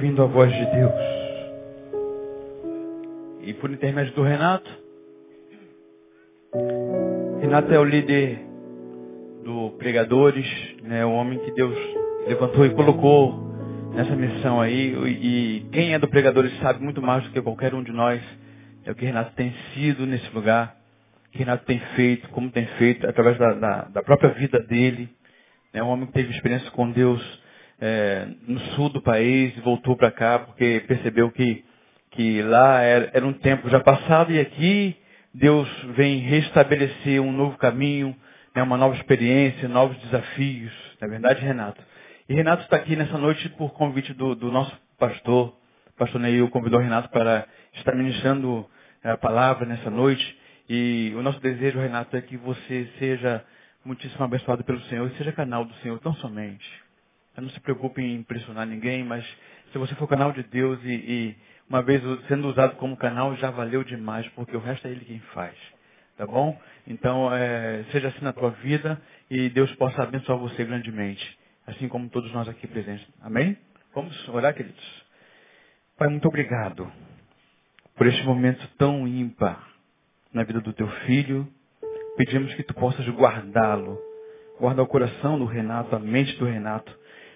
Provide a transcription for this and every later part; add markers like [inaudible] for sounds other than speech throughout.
ouvindo a voz de Deus. E por intermédio do Renato. Renato é o líder do Pregadores, né, o homem que Deus levantou e colocou nessa missão aí. E quem é do Pregadores sabe muito mais do que qualquer um de nós. É o que Renato tem sido nesse lugar. O que Renato tem feito, como tem feito, através da, da, da própria vida dele. É um homem que teve experiência com Deus é, no sul do país e voltou para cá porque percebeu que, que lá era, era um tempo já passado e aqui Deus vem restabelecer um novo caminho, né, uma nova experiência, novos desafios. Não é verdade, Renato? E Renato está aqui nessa noite por convite do, do nosso pastor. O pastor Neil convidou Renato para estar ministrando a palavra nessa noite. E o nosso desejo, Renato, é que você seja muitíssimo abençoado pelo Senhor e seja canal do Senhor tão somente. Não se preocupe em impressionar ninguém, mas se você for canal de Deus e, e uma vez sendo usado como canal, já valeu demais, porque o resto é Ele quem faz. Tá bom? Então, é, seja assim na tua vida e Deus possa abençoar você grandemente, assim como todos nós aqui presentes. Amém? Vamos orar, queridos? Pai, muito obrigado por este momento tão ímpar na vida do teu filho. Pedimos que tu possas guardá-lo, guardar o coração do Renato, a mente do Renato,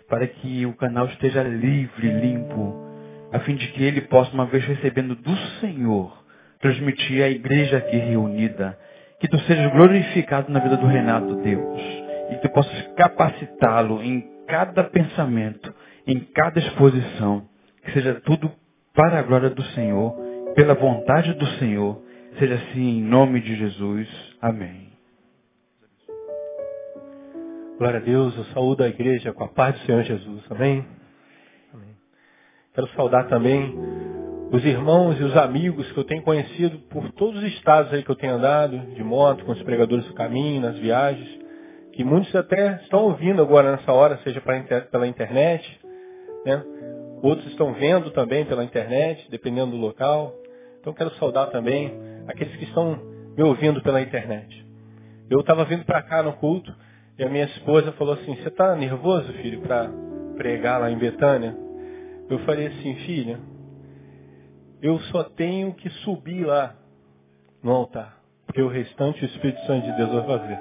para que o canal esteja livre, limpo, a fim de que ele possa, uma vez recebendo do Senhor, transmitir à igreja aqui reunida. Que tu sejas glorificado na vida do Renato, Deus. E que tu possas capacitá-lo em cada pensamento, em cada exposição. Que seja tudo para a glória do Senhor, pela vontade do Senhor. Seja assim em nome de Jesus. Amém. Glória a Deus, eu saúdo a igreja com a paz do Senhor Jesus. Amém? Amém. Quero saudar também os irmãos e os amigos que eu tenho conhecido por todos os estados aí que eu tenho andado, de moto, com os pregadores do caminho, nas viagens, que muitos até estão ouvindo agora nessa hora, seja pela internet, né? Outros estão vendo também pela internet, dependendo do local. Então quero saudar também aqueles que estão me ouvindo pela internet. Eu estava vindo para cá no culto e a minha esposa falou assim, você está nervoso, filho, para pregar lá em Betânia? Eu falei assim, filha, eu só tenho que subir lá no altar, porque o restante o Espírito Santo de Deus vai fazer.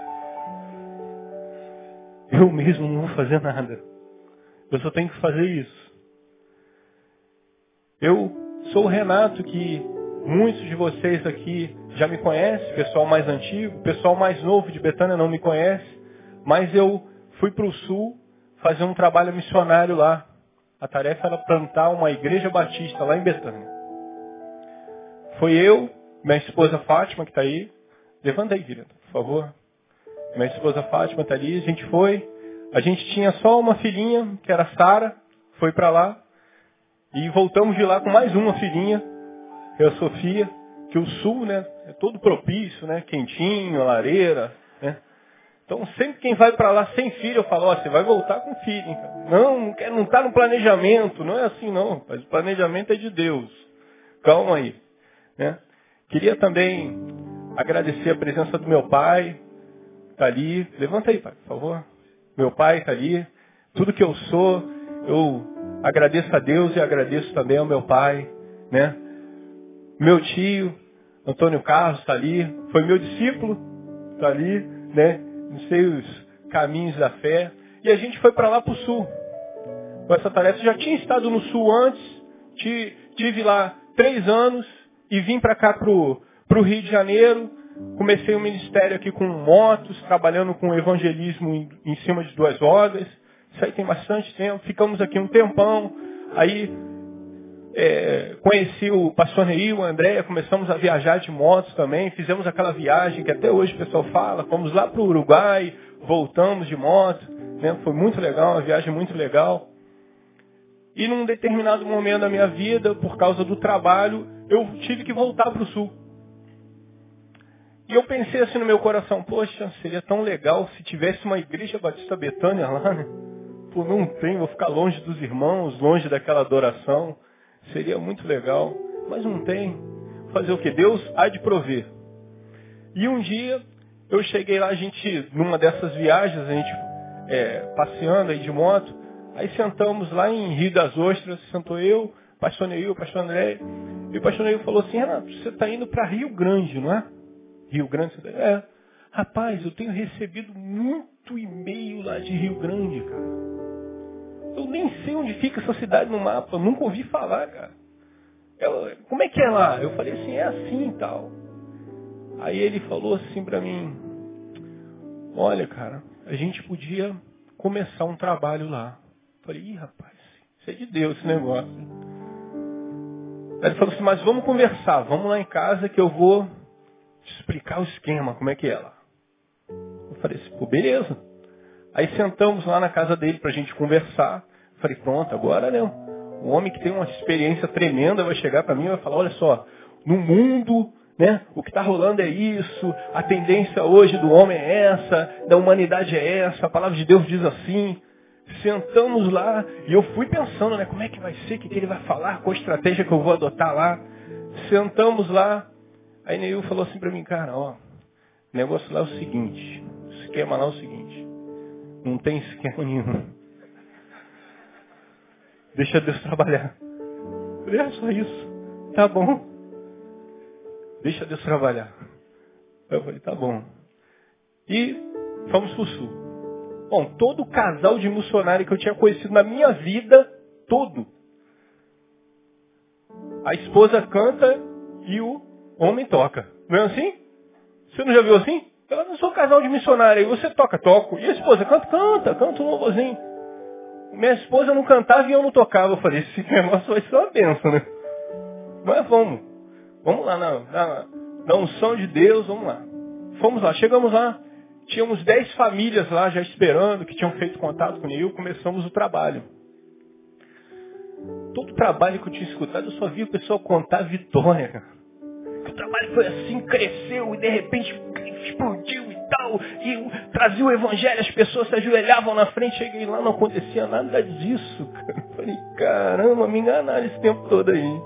Eu mesmo não vou fazer nada. Eu só tenho que fazer isso. Eu sou o Renato que muitos de vocês aqui já me conhecem, pessoal mais antigo, pessoal mais novo de Betânia não me conhece, mas eu fui para o sul fazer um trabalho missionário lá. A tarefa era plantar uma igreja batista lá em Betânia. Foi eu, minha esposa Fátima, que está aí. Levanta aí, querida, por favor. Minha esposa Fátima está ali. A gente foi. A gente tinha só uma filhinha, que era Sara. Foi para lá. E voltamos de lá com mais uma filhinha, que é a Sofia. Que o sul, né, é todo propício, né? Quentinho, lareira, né? Então, sempre quem vai para lá sem filho, eu falo, ó, você vai voltar com filho. Hein? Não, não está no planejamento. Não é assim, não. O planejamento é de Deus. Calma aí. Né? Queria também agradecer a presença do meu pai. Está ali. Levanta aí, pai, por favor. Meu pai está ali. Tudo que eu sou, eu agradeço a Deus e agradeço também ao meu pai. Né? Meu tio, Antônio Carlos, está ali. Foi meu discípulo. Está ali. Né? Nos seus caminhos da fé. E a gente foi para lá para o sul. Com essa tarefa. Eu já tinha estado no sul antes. Tive lá três anos e vim para cá para o Rio de Janeiro. Comecei o um ministério aqui com motos, trabalhando com evangelismo em, em cima de duas rodas. Isso aí tem bastante tempo. Ficamos aqui um tempão. Aí é, conheci o pastor Neil, o André, começamos a viajar de motos também, fizemos aquela viagem que até hoje o pessoal fala, fomos lá para o Uruguai, voltamos de moto, né? foi muito legal, uma viagem muito legal. E num determinado momento da minha vida, por causa do trabalho, eu tive que voltar para o sul. E eu pensei assim no meu coração, poxa, seria tão legal se tivesse uma igreja Batista Betânia lá, né? Pô, não tem, vou ficar longe dos irmãos, longe daquela adoração. Seria muito legal, mas não tem. Fazer o que? Deus há de prover. E um dia eu cheguei lá, a gente, numa dessas viagens, a gente é, passeando aí de moto, aí sentamos lá em Rio das Ostras, sentou eu, pastor Neil, pastor André, e o pastor Neil falou assim, Renato, você está indo para Rio Grande, não é? Rio Grande, você tá... é. Rapaz, eu tenho recebido muito e-mail lá de Rio Grande, cara. Eu nem sei onde fica essa cidade no mapa, nunca ouvi falar, cara. Eu, como é que é lá? Eu falei assim, é assim e tal. Aí ele falou assim pra mim, olha, cara, a gente podia começar um trabalho lá. Eu falei, ih, rapaz, isso é de Deus esse negócio. Aí ele falou assim, mas vamos conversar, vamos lá em casa que eu vou te explicar o esquema, como é que é lá. Eu falei assim, pô, beleza. Aí sentamos lá na casa dele para a gente conversar. Falei, pronto, agora né, um homem que tem uma experiência tremenda vai chegar para mim e vai falar, olha só, no mundo, né, o que está rolando é isso, a tendência hoje do homem é essa, da humanidade é essa, a palavra de Deus diz assim. Sentamos lá e eu fui pensando, né, como é que vai ser, o que, que ele vai falar, qual estratégia que eu vou adotar lá. Sentamos lá, aí Neil falou assim para mim, cara, ó, o negócio lá é o seguinte, o esquema lá é o seguinte, não tem esquema nenhum. Deixa Deus trabalhar. É só isso. Tá bom. Deixa Deus trabalhar. Eu falei, tá bom. E fomos para o sul. Bom, todo casal de missionário que eu tinha conhecido na minha vida, todo. A esposa canta e o homem toca. Não é assim? Você não já viu assim? Eu não sou casal de missionário. E você toca, toco. E a esposa canta, canta, canta um louvorzinho. Minha esposa não cantava e eu não tocava. Eu falei, esse [laughs] negócio vai ser uma benção, né? Mas vamos. Vamos lá na, na, na unção de Deus, vamos lá. Fomos lá, chegamos lá. Tínhamos dez famílias lá já esperando, que tinham feito contato com eu. Começamos o trabalho. Todo trabalho que eu tinha escutado, eu só vi o pessoal contar vitória, cara. O trabalho foi assim, cresceu e de repente explodiu e tal, e trazia o evangelho, as pessoas se ajoelhavam na frente, cheguei lá, não acontecia nada disso. Cara. Falei, caramba, me enganaram esse tempo todo aí.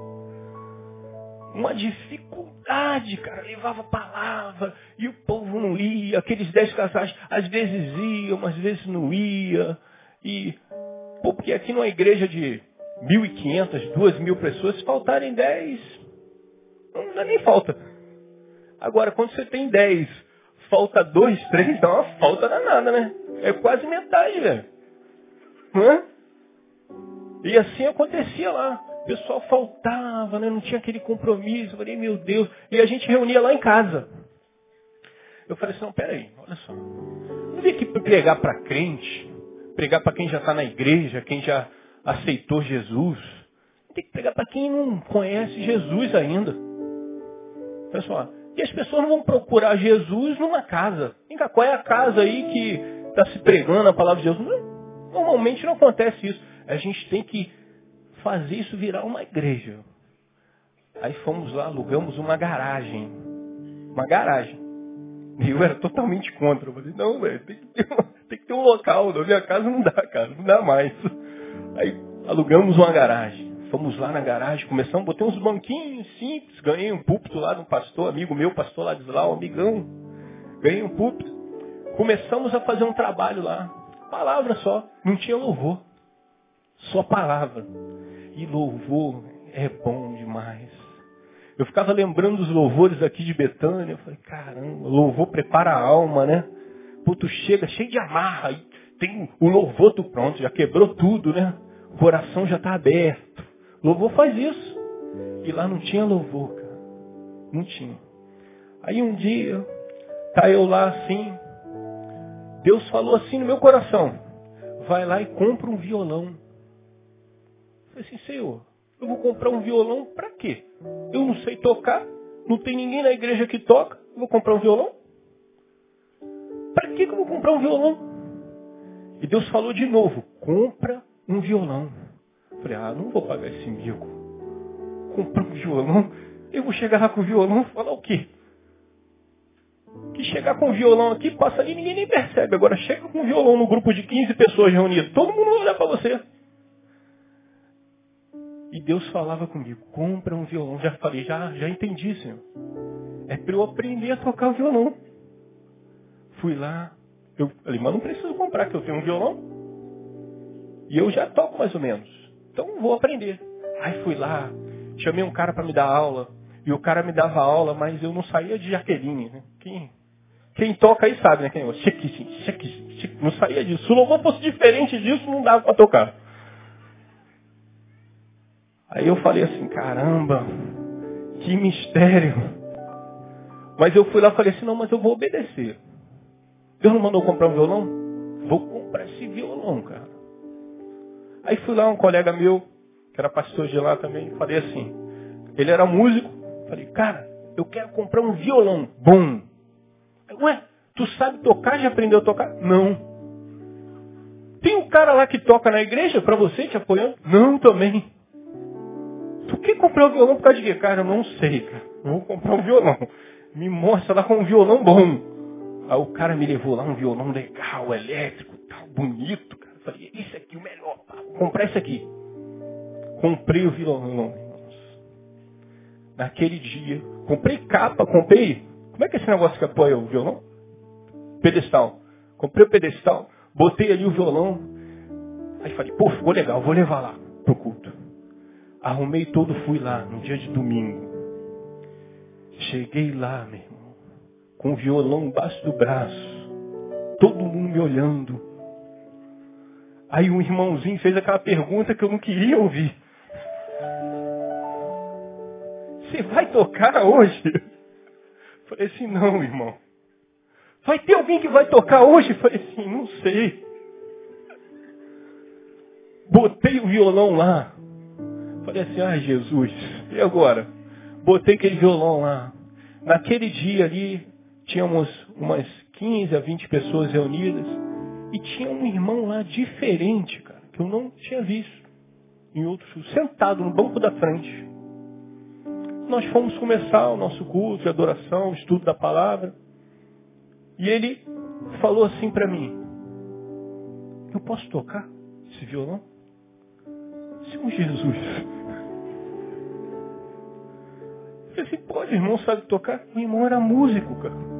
Uma dificuldade, cara, levava palavra, e o povo não ia, aqueles dez casais, às vezes iam, às vezes não ia. E, pô, porque aqui numa igreja de 1.500, 2.000 pessoas, se faltarem 10, não dá nem falta. Agora, quando você tem 10 falta dois, três, dá uma falta danada, né? É quase metade, velho. Hã? E assim acontecia lá. O pessoal faltava, né? não tinha aquele compromisso. Eu falei, meu Deus. E a gente reunia lá em casa. Eu falei assim, não, peraí, olha só. Não vim aqui pregar para crente, pregar para quem já está na igreja, quem já aceitou Jesus. Tem que pregar para quem não conhece Jesus ainda. Pessoal, e as pessoas não vão procurar Jesus numa casa. Vem cá, qual é a casa aí que está se pregando a palavra de Jesus? Normalmente não acontece isso. A gente tem que fazer isso virar uma igreja. Aí fomos lá, alugamos uma garagem. Uma garagem. E eu era totalmente contra. Eu falei, não, velho, tem, tem, que ter um local. Na minha casa não dá, cara, não dá mais. Aí alugamos uma garagem. Fomos lá na garagem, começamos, botei uns banquinhos simples, ganhei um púlpito lá de um pastor, amigo meu, pastor um amigão. Ganhei um púlpito. Começamos a fazer um trabalho lá. Palavra só, não tinha louvor. Só palavra. E louvor é bom demais. Eu ficava lembrando dos louvores aqui de Betânia. Eu falei, caramba, louvor prepara a alma, né? Pô, tu chega cheio de amarra. Tem o louvor, tu pronto, já quebrou tudo, né? O coração já está aberto. Louvor faz isso. E lá não tinha louvor, cara. Não tinha. Aí um dia, tá eu lá assim, Deus falou assim no meu coração, vai lá e compra um violão. Eu falei assim, Senhor, Eu vou comprar um violão para quê? Eu não sei tocar, não tem ninguém na igreja que toca, eu vou comprar um violão? Para que eu vou comprar um violão? E Deus falou de novo, compra um violão. Falei, ah, não vou pagar esse mico. Comprar um violão? Eu vou chegar lá com o violão e falar o quê? Que chegar com o violão aqui, passa ali ninguém nem percebe. Agora chega com o violão no grupo de 15 pessoas reunidas. Todo mundo vai olhar para você. E Deus falava comigo, compra um violão. Já falei, já, já entendi, Senhor. É para eu aprender a tocar o violão. Fui lá, eu falei, mas não preciso comprar, que eu tenho um violão. E eu já toco mais ou menos. Então vou aprender. Aí fui lá, chamei um cara para me dar aula. E o cara me dava aula, mas eu não saía de Jaqueline. Né? Quem, quem toca aí sabe, né? Quem, não saía disso. Se o fosse diferente disso, não dava para tocar. Aí eu falei assim, caramba, que mistério. Mas eu fui lá e falei assim, não, mas eu vou obedecer. Deus não mandou comprar um violão? Vou comprar esse violão, cara. Aí fui lá, um colega meu, que era pastor de lá também, falei assim, ele era músico, Falei, cara, eu quero comprar um violão bom. Ué, tu sabe tocar? Já aprendeu a tocar? Não. Tem um cara lá que toca na igreja para você te apoiando? Não, também. Tu quer comprar um violão por causa de quê? Cara, eu não sei, cara. Eu vou comprar um violão. Me mostra lá com um violão bom. Aí o cara me levou lá um violão legal, elétrico, tal, bonito, falei, esse aqui o melhor, comprar esse aqui. Comprei o violão naquele dia. Comprei capa, comprei. Como é que é esse negócio que apoia o violão? Pedestal. Comprei o pedestal, botei ali o violão. Aí falei, pô, ficou legal, vou levar lá pro culto. Arrumei todo, fui lá no dia de domingo. Cheguei lá, meu irmão, com o violão embaixo do braço. Todo mundo me olhando. Aí um irmãozinho fez aquela pergunta que eu não queria ouvir. Você vai tocar hoje? Falei assim, não, irmão. Vai ter alguém que vai tocar hoje? Falei assim, não sei. Botei o violão lá. Falei assim, ai Jesus, e agora? Botei aquele violão lá. Naquele dia ali, tínhamos umas 15 a 20 pessoas reunidas. E tinha um irmão lá diferente, cara, que eu não tinha visto. Em outro, sentado no banco da frente nós fomos começar o nosso culto de adoração, estudo da palavra. E ele falou assim para mim, eu posso tocar esse violão? Senhor Jesus. Eu falei assim, pode, irmão, sabe tocar? O irmão era músico, cara.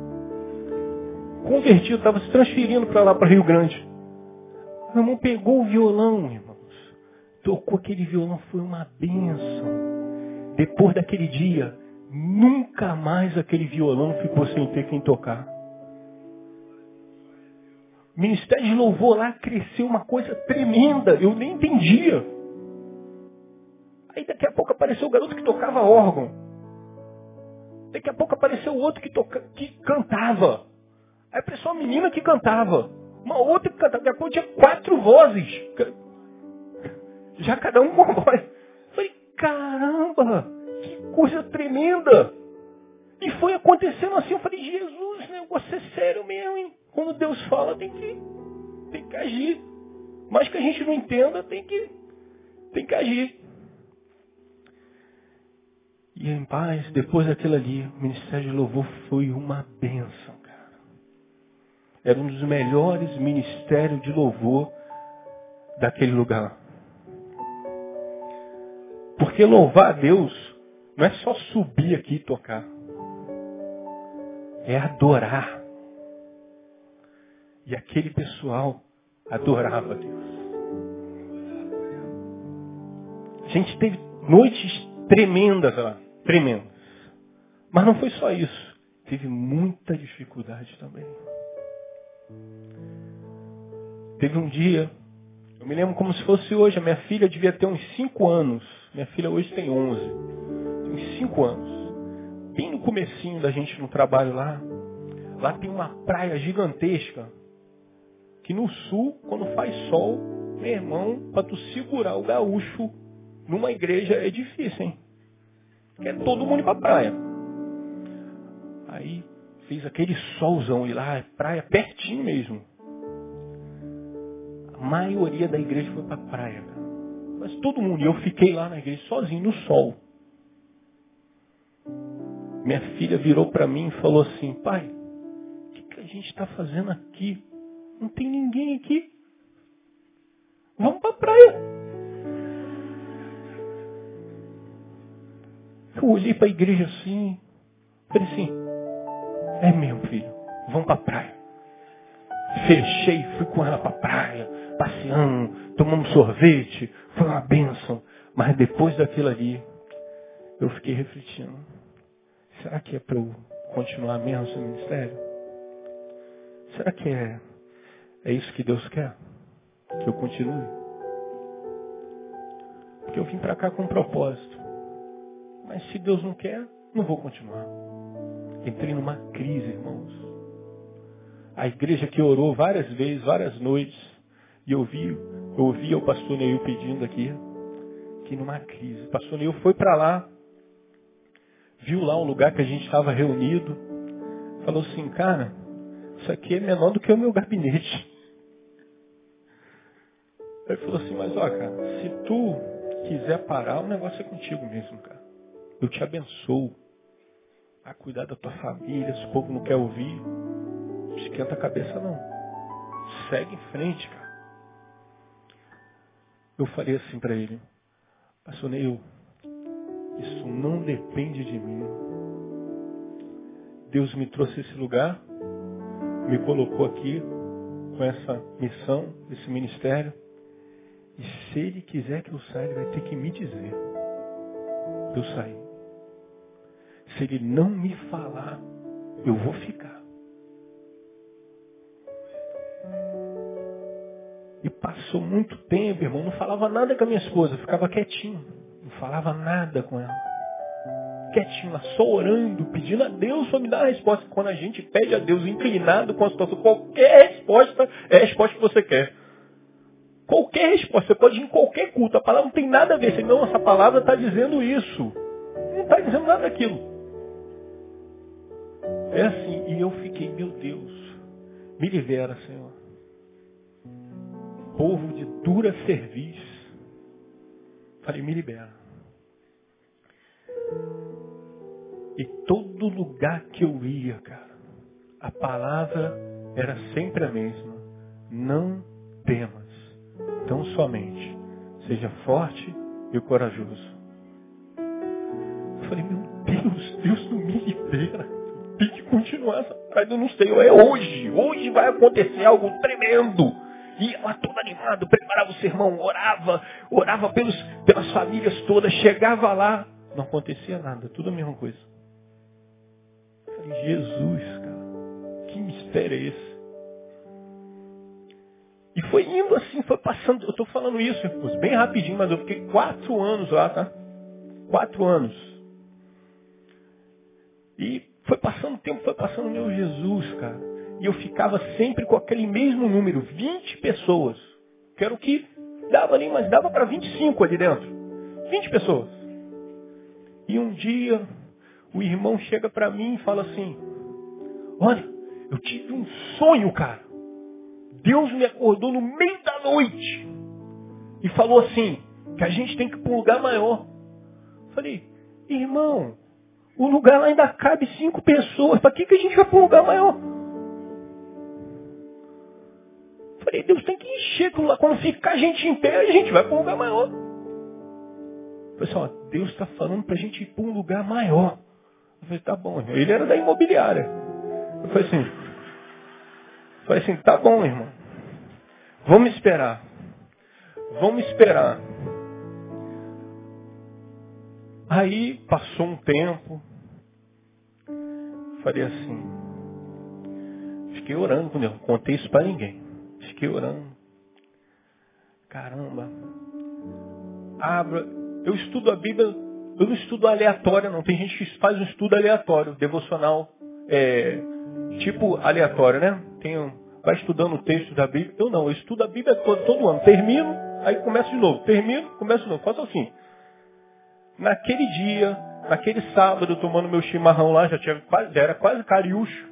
Convertido, estava se transferindo para lá, para Rio Grande. O irmão pegou o violão, irmãos. Tocou aquele violão, foi uma bênção. Depois daquele dia, nunca mais aquele violão ficou sem ter quem tocar. O ministério de louvor lá cresceu uma coisa tremenda, eu nem entendia. Aí daqui a pouco apareceu o garoto que tocava órgão. Daqui a pouco apareceu o outro que, toca, que cantava. Aí apareceu uma menina que cantava. Uma outra que cantava. Daqui a tinha quatro vozes. Já cada um com voz caramba, que coisa tremenda. E foi acontecendo assim, eu falei, Jesus, negócio é sério mesmo, hein? Quando Deus fala, tem que, tem que agir. Mas que a gente não entenda, tem que, tem que agir. E em paz, depois daquilo ali, o Ministério de Louvor foi uma bênção. Era um dos melhores ministérios de louvor daquele lugar. Porque louvar a Deus não é só subir aqui e tocar. É adorar. E aquele pessoal adorava a Deus. A gente teve noites tremendas lá, tremendas. Mas não foi só isso. Teve muita dificuldade também. Teve um dia, eu me lembro como se fosse hoje, a minha filha devia ter uns 5 anos. Minha filha hoje tem 11. Tem 5 anos. Bem no comecinho da gente no trabalho lá. Lá tem uma praia gigantesca. Que no sul, quando faz sol, meu irmão, para tu segurar o gaúcho, numa igreja é difícil, hein? Quer todo mundo pra praia. Aí fez aquele solzão e lá, praia pertinho mesmo. A maioria da igreja foi pra praia. Mas todo mundo, e eu fiquei lá na igreja sozinho, no sol. Minha filha virou para mim e falou assim, pai, o que, que a gente está fazendo aqui? Não tem ninguém aqui. Vamos para praia. Eu olhei para a igreja assim, falei assim, é mesmo, filho, vamos para a praia. Fechei, fui com ela para a praia, passeando, tomamos sorvete, foi uma bênção. Mas depois daquilo ali, eu fiquei refletindo. Será que é para eu continuar mesmo esse ministério? Será que é, é isso que Deus quer? Que eu continue? Porque eu vim para cá com um propósito. Mas se Deus não quer, não vou continuar. Entrei numa crise, irmãos. A igreja que orou várias vezes, várias noites, e eu vi, eu ouvi o pastor Neil pedindo aqui, que numa crise. O pastor Neil foi para lá, viu lá um lugar que a gente estava reunido, falou assim, cara, isso aqui é menor do que o meu gabinete. Ele falou assim, mas ó, cara, se tu quiser parar, o negócio é contigo mesmo, cara. Eu te abençoo a cuidar da tua família, se o povo não quer ouvir, esquenta a cabeça não. Segue em frente, cara. Eu falei assim para ele, pastor Neil, isso não depende de mim. Deus me trouxe esse lugar, me colocou aqui com essa missão, esse ministério. E se Ele quiser que eu saia, Ele vai ter que me dizer. Eu sair. Se Ele não me falar, eu vou ficar. E passou muito tempo, irmão, não falava nada com a minha esposa, ficava quietinho. Não falava nada com ela. Quietinho lá, só orando, pedindo a Deus para me dar a resposta. Quando a gente pede a Deus inclinado com a situação, qualquer resposta é a resposta que você quer. Qualquer resposta, você pode ir em qualquer culto, a palavra não tem nada a ver. Senão essa palavra está dizendo isso. Não está dizendo nada daquilo. É assim, e eu fiquei, meu Deus, me libera, Senhor. Povo de dura serviço. Falei, me libera. E todo lugar que eu ia, cara, a palavra era sempre a mesma. Não temas, tão somente. Seja forte e corajoso. Eu falei, meu Deus, Deus não me libera. Tem que continuar essa praia. Eu não sei, é hoje. Hoje vai acontecer algo tremendo. Ia lá todo animado, preparava o sermão, orava, orava pelos, pelas famílias todas, chegava lá, não acontecia nada, tudo a mesma coisa. Eu falei, Jesus, cara, que mistério é esse? E foi indo assim, foi passando, eu estou falando isso, irmãos, bem rapidinho, mas eu fiquei quatro anos lá, tá? Quatro anos. E foi passando o tempo, foi passando meu Jesus, cara. E eu ficava sempre com aquele mesmo número, 20 pessoas. Que era o que dava ali, mas dava para 25 ali dentro. 20 pessoas. E um dia, o irmão chega para mim e fala assim, olha, eu tive um sonho, cara. Deus me acordou no meio da noite. E falou assim, que a gente tem que ir para um lugar maior. Falei, irmão, o lugar lá ainda cabe cinco pessoas. Para que, que a gente vai para um lugar maior? Falei, Deus tem que encher aquilo lá. Quando ficar a gente em pé, a gente vai para um lugar maior. Pessoal, assim, Deus está falando para a gente ir para um lugar maior. Eu falei, tá bom, irmão. Ele era da imobiliária. Eu falei assim, eu falei assim, tá bom, irmão. Vamos esperar. Vamos esperar. Aí passou um tempo. Falei assim. Fiquei orando quando eu contei isso para ninguém. Fiquei orando. Caramba. Abra. Eu estudo a Bíblia. Eu não estudo aleatório, não. Tem gente que faz um estudo aleatório, devocional, é, tipo aleatório, né? Tem um, vai estudando o texto da Bíblia. Eu não, eu estudo a Bíblia todo, todo ano. Termino, aí começo de novo. Termino, começo de novo. Faço assim. Naquele dia, naquele sábado, tomando meu chimarrão lá, já, tinha, já era quase cariúcho,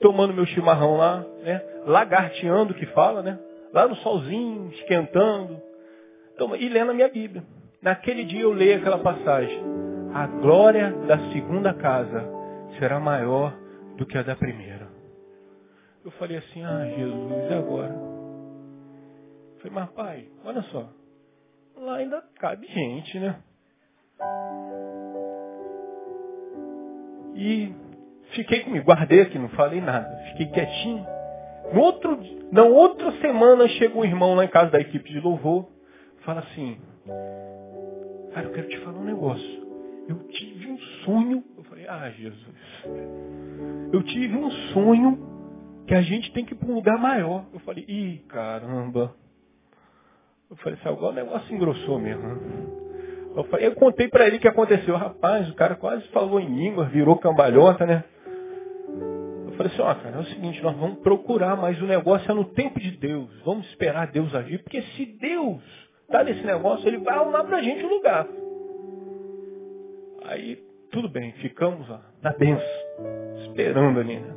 tomando meu chimarrão lá, né? lagarteando que fala, né? Lá no solzinho, esquentando, e lendo a minha Bíblia. Naquele dia eu leio aquela passagem. A glória da segunda casa será maior do que a da primeira. Eu falei assim, ah Jesus, e agora? Eu falei, mas pai, olha só, lá ainda cabe gente, né? E fiquei comigo, guardei aqui, não falei nada, fiquei quietinho. No outro, na outra semana chega um irmão lá em casa da equipe de louvor, fala assim, cara, eu quero te falar um negócio. Eu tive um sonho. Eu falei, ah, Jesus. Eu tive um sonho que a gente tem que ir para um lugar maior. Eu falei, ih, caramba. Eu falei, agora o negócio engrossou mesmo. Eu, falei, eu contei para ele o que aconteceu. Rapaz, o cara quase falou em língua, virou cambalhota, né? Eu falei assim, ó, cara, é o seguinte, nós vamos procurar, mas o negócio é no tempo de Deus. Vamos esperar Deus agir, porque se Deus está nesse negócio, ele vai arrumar para a gente um lugar. Aí, tudo bem, ficamos lá, na benção, esperando ali, né?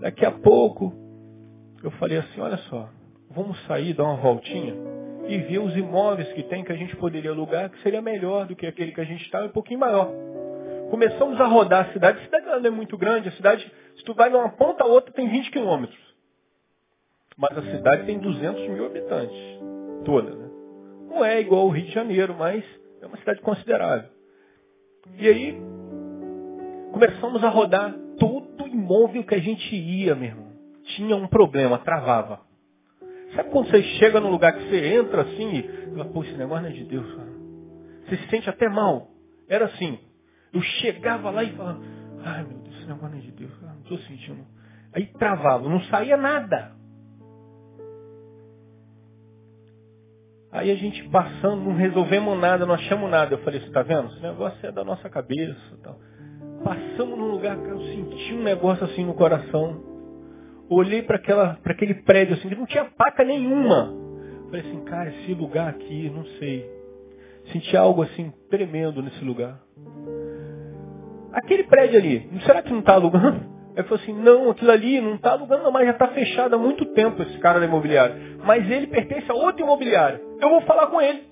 Daqui a pouco, eu falei assim, olha só, vamos sair, dar uma voltinha e ver os imóveis que tem que a gente poderia alugar, que seria melhor do que aquele que a gente está, um pouquinho maior. Começamos a rodar a cidade. A cidade não é muito grande. A cidade, se tu vai de uma ponta a outra, tem 20 quilômetros. Mas a cidade tem 200 mil habitantes. Toda, né? Não é igual ao Rio de Janeiro, mas é uma cidade considerável. E aí, começamos a rodar todo imóvel que a gente ia, meu irmão. Tinha um problema, travava. Sabe quando você chega num lugar que você entra assim e fala, pô, esse negócio não é de Deus, cara. Você se sente até mal. Era assim. Eu chegava lá e falava, ai meu Deus, esse negócio não é de Deus, cara. Não estou sentindo. Aí travava, não saía nada. Aí a gente passando, não resolvemos nada, não achamos nada. Eu falei, você está vendo? Esse negócio é da nossa cabeça. Tal. Passamos num lugar que eu senti um negócio assim no coração. Olhei para aquele prédio assim, não tinha placa nenhuma. Falei assim, cara, esse lugar aqui, não sei. Senti algo assim tremendo nesse lugar. Aquele prédio ali, será que não está alugando? Ele falou assim, não, aquilo ali não está alugando, mas já está fechado há muito tempo esse cara da imobiliária. Mas ele pertence a outro imobiliário. Eu vou falar com ele.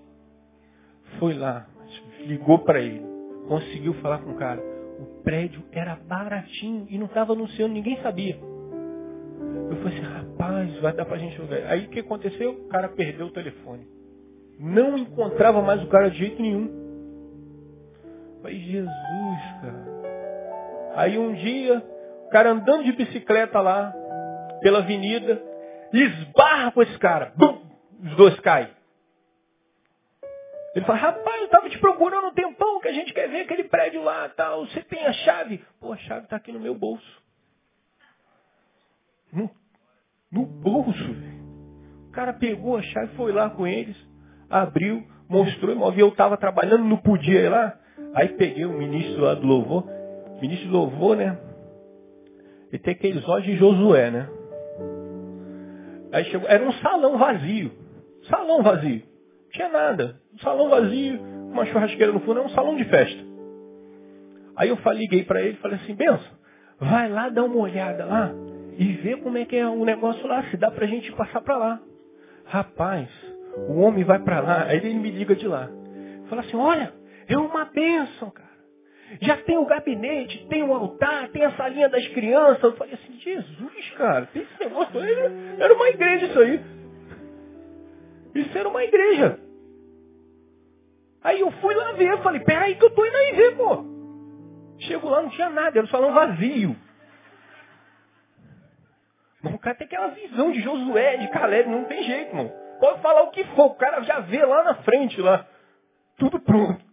Foi lá, ligou para ele, conseguiu falar com o cara. O prédio era baratinho e não estava anunciando, ninguém sabia. Eu falei assim, rapaz, vai dar para a gente jogar. Aí o que aconteceu? O cara perdeu o telefone. Não encontrava mais o cara de jeito nenhum. Falei, Jesus, cara. Aí um dia, o cara andando de bicicleta lá, pela avenida, esbarra com esse cara. Bum! Os dois caem. Ele fala, rapaz, eu estava te procurando um tempão que a gente quer ver aquele prédio lá, tal. Você tem a chave? Pô, a chave está aqui no meu bolso. No, no bolso, O cara pegou a chave, foi lá com eles, abriu, mostrou o imóvel. Eu estava trabalhando, não podia ir lá. Aí peguei o ministro lá do louvor. Ministro do louvor, né? Ele tem aqueles olhos de Josué, né? Aí chegou, era um salão vazio. Salão vazio. Não tinha nada. Um salão vazio, uma churrasqueira no fundo, é um salão de festa. Aí eu falei, liguei para ele e falei assim, benção, vai lá dar uma olhada lá e vê como é que é o negócio lá, se dá pra gente passar para lá. Rapaz, o homem vai para lá, aí ele me liga de lá. Fala assim, olha, é uma bênção, cara. Já tem o gabinete, tem o altar, tem a salinha das crianças. Eu falei assim, Jesus, cara, tem esse negócio aí. Era uma igreja isso aí. Isso era uma igreja. Aí eu fui lá ver, falei, peraí que eu tô indo aí ver, pô. Chego lá, não tinha nada, era um salão vazio. Mas o cara tem aquela visão de Josué, de Caleb, não tem jeito, mano. Pode falar o que for, o cara já vê lá na frente, lá. Tudo pronto.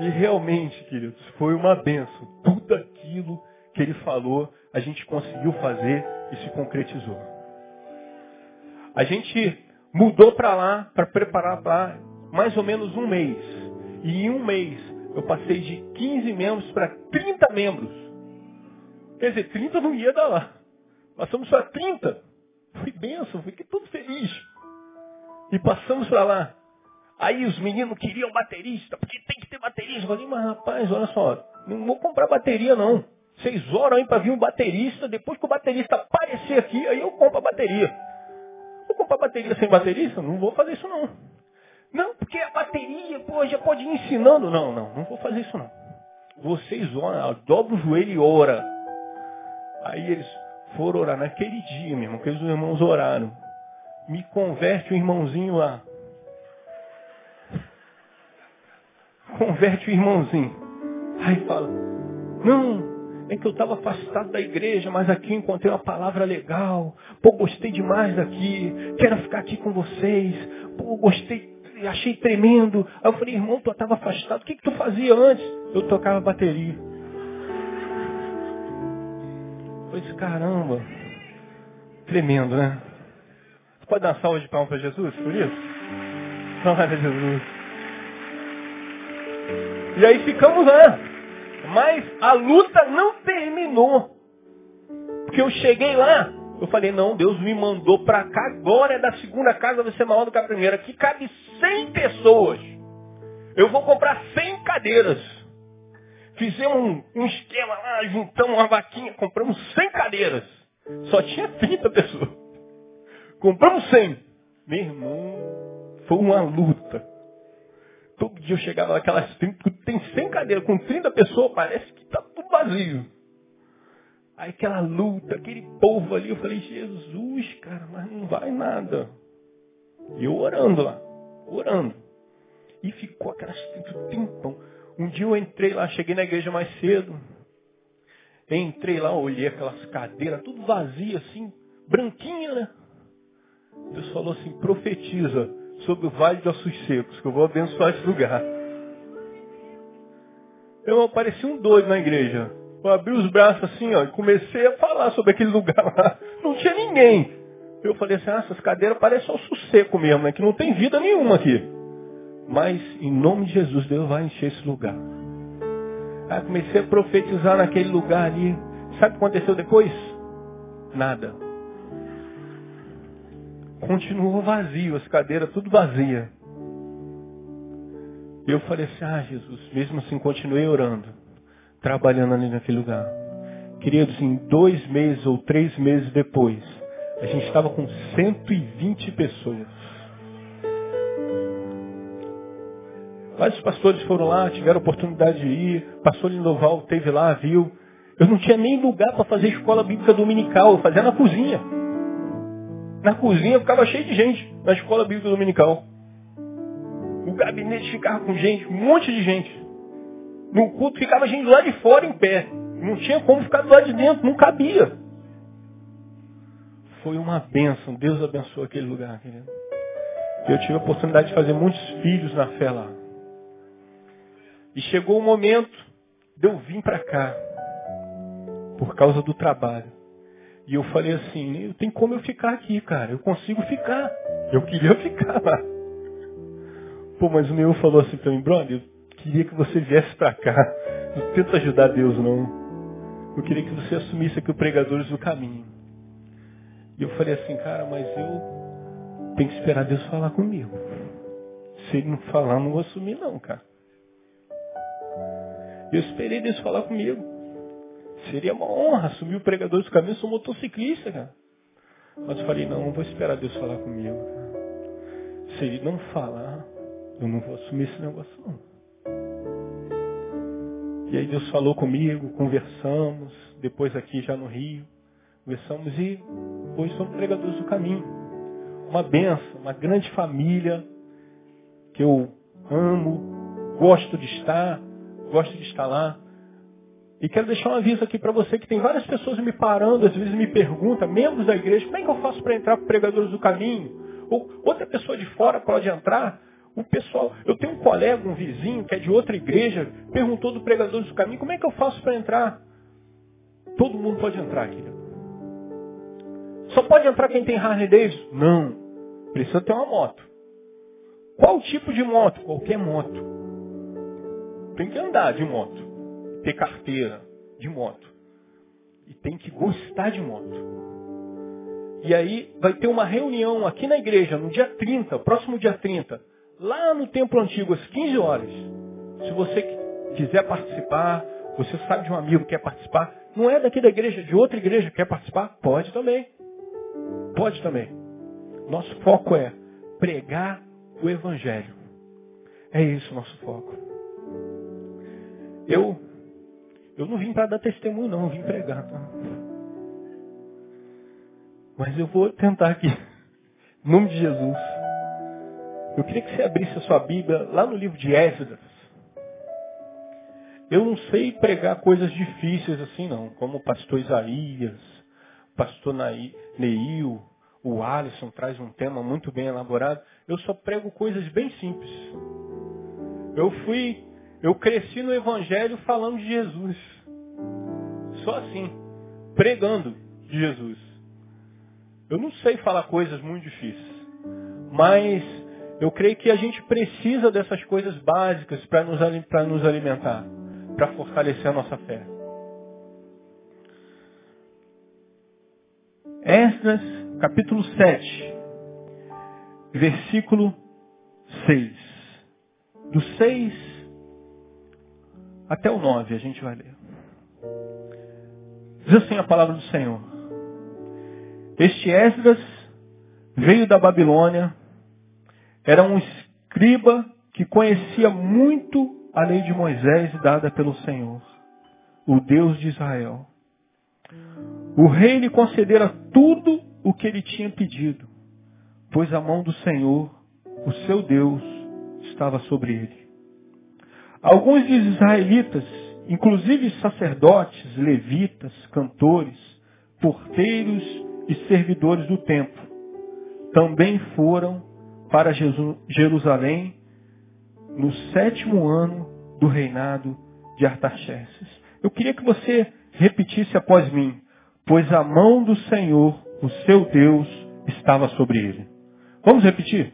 E realmente, queridos, foi uma benção. Tudo aquilo que ele falou, a gente conseguiu fazer e se concretizou. A gente mudou para lá, para preparar para mais ou menos um mês. E em um mês eu passei de 15 membros para 30 membros. Quer dizer, 30 não ia dar lá. Passamos para 30. Foi benção, fiquei todo feliz. E passamos para lá. Aí os meninos queriam baterista, porque tem que ter baterista. Eu falei, mas rapaz, olha só, não vou comprar bateria não. Vocês oram aí para vir um baterista, depois que o baterista aparecer aqui, aí eu compro a bateria. Vou comprar bateria sem baterista? Não vou fazer isso não. Não, porque a bateria, pô, já pode ir ensinando. Não, não, não vou fazer isso não. Vocês oram, dobra o joelho e ora. Aí eles foram orar naquele dia, meu irmão, que os irmãos oraram. Me converte o irmãozinho lá. Converte o irmãozinho. Aí fala, não, é que eu estava afastado da igreja, mas aqui encontrei uma palavra legal. Pô, gostei demais daqui. Quero ficar aqui com vocês. Pô, gostei, achei tremendo. Aí eu falei, irmão, tu estava afastado. O que, que tu fazia antes? Eu tocava bateria. Pois caramba. Tremendo, né? Você pode dar uma salva de palmas para Jesus por isso? Glória a Jesus. E aí ficamos lá. Mas a luta não terminou. Porque eu cheguei lá, eu falei, não, Deus me mandou para cá, agora é da segunda casa, vai ser maior do que a primeira. Aqui cabe 100 pessoas. Eu vou comprar 100 cadeiras. Fizemos um, um esquema lá, juntamos uma vaquinha, compramos 100 cadeiras. Só tinha 30 pessoas. Compramos 100. Meu irmão, foi uma luta. Todo dia eu chegava naquelas 30, tem 100 cadeiras, com 30 pessoas, parece que está tudo vazio. Aí aquela luta, aquele povo ali, eu falei, Jesus, cara, mas não vai nada. E eu orando lá, orando. E ficou aquelas 30 tempão. Um dia eu entrei lá, cheguei na igreja mais cedo. Entrei lá, olhei aquelas cadeiras, tudo vazio assim, branquinha, né? Deus falou assim, profetiza sobre o vale de ossos secos, que eu vou abençoar esse lugar. Eu apareci um doido na igreja. Eu abri os braços assim, ó, e comecei a falar sobre aquele [laughs] lugar lá. Não tinha ninguém. Eu falei assim, ah, essas cadeiras parecem osso seco mesmo, né? Que não tem vida nenhuma aqui. Mas, em nome de Jesus, Deus vai encher esse lugar. Aí comecei a profetizar naquele lugar ali. Sabe o que aconteceu depois? Nada continuou vazio, as cadeiras tudo vazia. E eu falei assim, ah Jesus, mesmo assim continuei orando, trabalhando ali naquele lugar. Queridos, em dois meses ou três meses depois, a gente estava com 120 pessoas. Vários pastores foram lá, tiveram oportunidade de ir. Pastor Lindoval teve lá, viu. Eu não tinha nem lugar para fazer escola bíblica dominical, eu fazia na cozinha. Na cozinha ficava cheio de gente, na escola bíblica dominical. O gabinete ficava com gente, um monte de gente. No culto ficava gente lá de fora em pé. Não tinha como ficar do lado de dentro, não cabia. Foi uma bênção, Deus abençoou aquele lugar, querido. Eu tive a oportunidade de fazer muitos filhos na fé lá. E chegou o momento de eu vir para cá, por causa do trabalho. E eu falei assim, tem como eu ficar aqui, cara. Eu consigo ficar. Eu queria [laughs] ficar lá. Pô, mas o meu falou assim para mim, brother, eu queria que você viesse para cá. Não tenta ajudar Deus, não. Eu queria que você assumisse aqui o pregadores do caminho. E eu falei assim, cara, mas eu tenho que esperar Deus falar comigo. Se ele não falar, não vou assumir não, cara. Eu esperei Deus falar comigo. Seria uma honra assumir o pregador dos caminhos, sou motociclista, cara. Mas eu falei, não, não vou esperar Deus falar comigo. Cara. Se ele não falar, eu não vou assumir esse negócio não. E aí Deus falou comigo, conversamos, depois aqui já no Rio, conversamos e hoje somos pregadores do caminho. Uma benção, uma grande família que eu amo, gosto de estar, gosto de estar lá. E quero deixar um aviso aqui para você que tem várias pessoas me parando, às vezes me perguntam, membros da igreja, como é que eu faço para entrar para pregadores do caminho? Ou outra pessoa de fora pode entrar? O pessoal, eu tenho um colega, um vizinho que é de outra igreja, perguntou do pregadores do caminho, como é que eu faço para entrar? Todo mundo pode entrar, querido. Só pode entrar quem tem Harley Davidson? Não. Precisa ter uma moto. Qual tipo de moto? Qualquer moto. Tem que andar de moto ter carteira de moto. E tem que gostar de moto. E aí vai ter uma reunião aqui na igreja, no dia 30, próximo dia 30, lá no templo antigo, às 15 horas. Se você quiser participar, você sabe de um amigo que quer participar, não é daqui da igreja, de outra igreja quer participar, pode também. Pode também. Nosso foco é pregar o evangelho. É isso o nosso foco. Eu eu não vim para dar testemunho, não, eu vim pregar. Tá? Mas eu vou tentar aqui. Em nome de Jesus. Eu queria que você abrisse a sua Bíblia lá no livro de Esdras. Eu não sei pregar coisas difíceis assim, não. Como o pastor Isaías, o pastor Neil, o Alisson traz um tema muito bem elaborado. Eu só prego coisas bem simples. Eu fui, eu cresci no Evangelho falando de Jesus. Só assim, pregando de Jesus. Eu não sei falar coisas muito difíceis. Mas eu creio que a gente precisa dessas coisas básicas para nos, nos alimentar, para fortalecer a nossa fé. Esdras, capítulo 7, versículo 6. Do 6 até o 9 a gente vai ler. Diz assim a palavra do Senhor. Este Esdras veio da Babilônia, era um escriba que conhecia muito a lei de Moisés dada pelo Senhor, o Deus de Israel. O rei lhe concedera tudo o que ele tinha pedido, pois a mão do Senhor, o seu Deus, estava sobre ele. Alguns dos israelitas, inclusive sacerdotes, levitas, cantores, porteiros e servidores do templo, também foram para Jerusalém no sétimo ano do reinado de Artaxerxes. Eu queria que você repetisse após mim, pois a mão do Senhor, o seu Deus, estava sobre ele. Vamos repetir?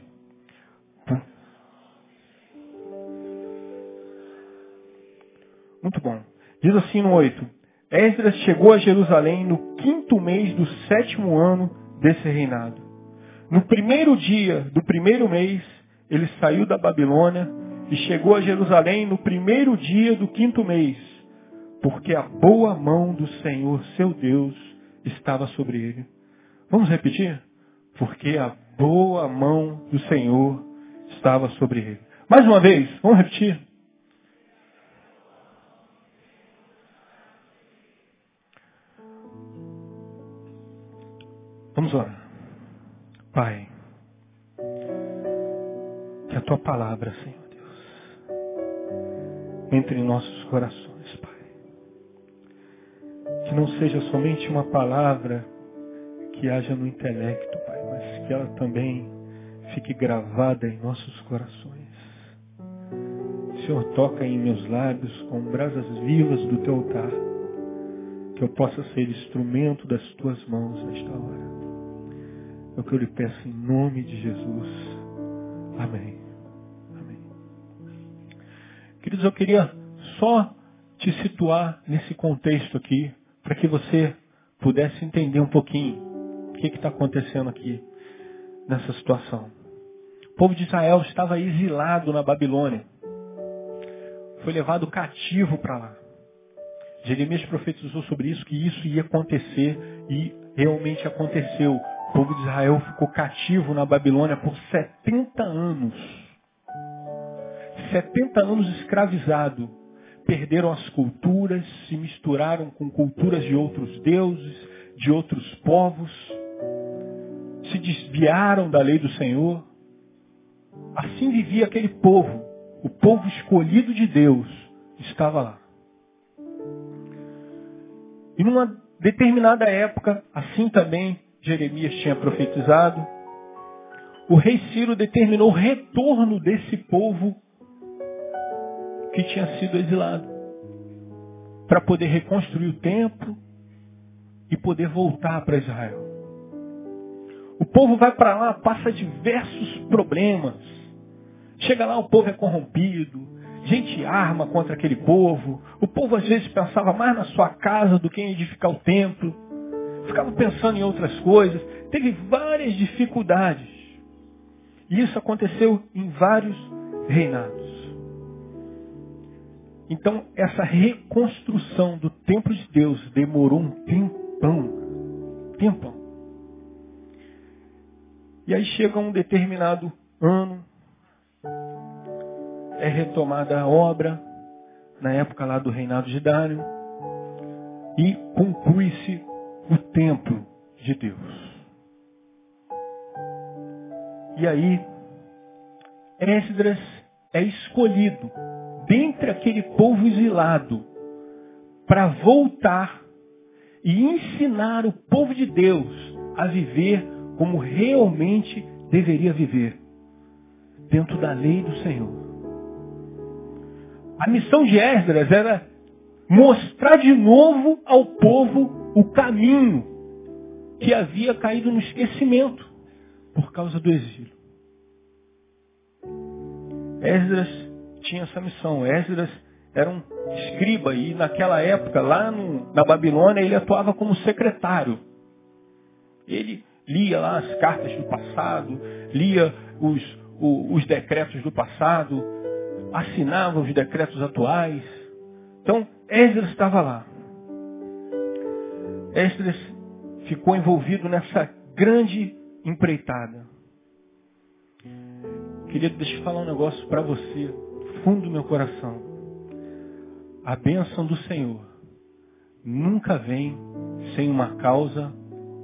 Muito bom. Diz assim no 8. Esdras chegou a Jerusalém no quinto mês do sétimo ano desse reinado. No primeiro dia do primeiro mês, ele saiu da Babilônia e chegou a Jerusalém no primeiro dia do quinto mês, porque a boa mão do Senhor, seu Deus, estava sobre ele. Vamos repetir? Porque a boa mão do Senhor estava sobre ele. Mais uma vez, vamos repetir? Vamos orar. Pai, que a tua palavra, Senhor Deus, entre em nossos corações, Pai. Que não seja somente uma palavra que haja no intelecto, Pai, mas que ela também fique gravada em nossos corações. Senhor, toca em meus lábios com brasas vivas do teu altar, que eu possa ser instrumento das tuas mãos nesta hora. É o que eu lhe peço em nome de Jesus. Amém. Amém. Queridos, eu queria só te situar nesse contexto aqui, para que você pudesse entender um pouquinho o que está acontecendo aqui nessa situação. O povo de Israel estava exilado na Babilônia. Foi levado cativo para lá. Jeremias profetizou sobre isso, que isso ia acontecer e realmente aconteceu. O povo de Israel ficou cativo na Babilônia por 70 anos. 70 anos escravizado. Perderam as culturas, se misturaram com culturas de outros deuses, de outros povos. Se desviaram da lei do Senhor. Assim vivia aquele povo. O povo escolhido de Deus estava lá. E numa determinada época, assim também Jeremias tinha profetizado, o rei Ciro determinou o retorno desse povo que tinha sido exilado, para poder reconstruir o templo e poder voltar para Israel. O povo vai para lá, passa diversos problemas. Chega lá, o povo é corrompido, gente arma contra aquele povo. O povo às vezes pensava mais na sua casa do que em edificar o templo ficava pensando em outras coisas, teve várias dificuldades. E isso aconteceu em vários reinados. Então, essa reconstrução do templo de Deus demorou um tempão. Tempão. E aí chega um determinado ano, é retomada a obra, na época lá do reinado de Dário, e conclui-se o templo de Deus. E aí, Esdras é escolhido dentre aquele povo exilado para voltar e ensinar o povo de Deus a viver como realmente deveria viver, dentro da lei do Senhor. A missão de Esdras era mostrar de novo ao povo o caminho que havia caído no esquecimento por causa do exílio. Esdras tinha essa missão. Esdras era um escriba e naquela época, lá no, na Babilônia, ele atuava como secretário. Ele lia lá as cartas do passado, lia os, os, os decretos do passado, assinava os decretos atuais. Então, Esdras estava lá. Esdras ficou envolvido nessa grande empreitada. Querido, deixa eu falar um negócio para você, fundo do meu coração. A bênção do Senhor nunca vem sem uma causa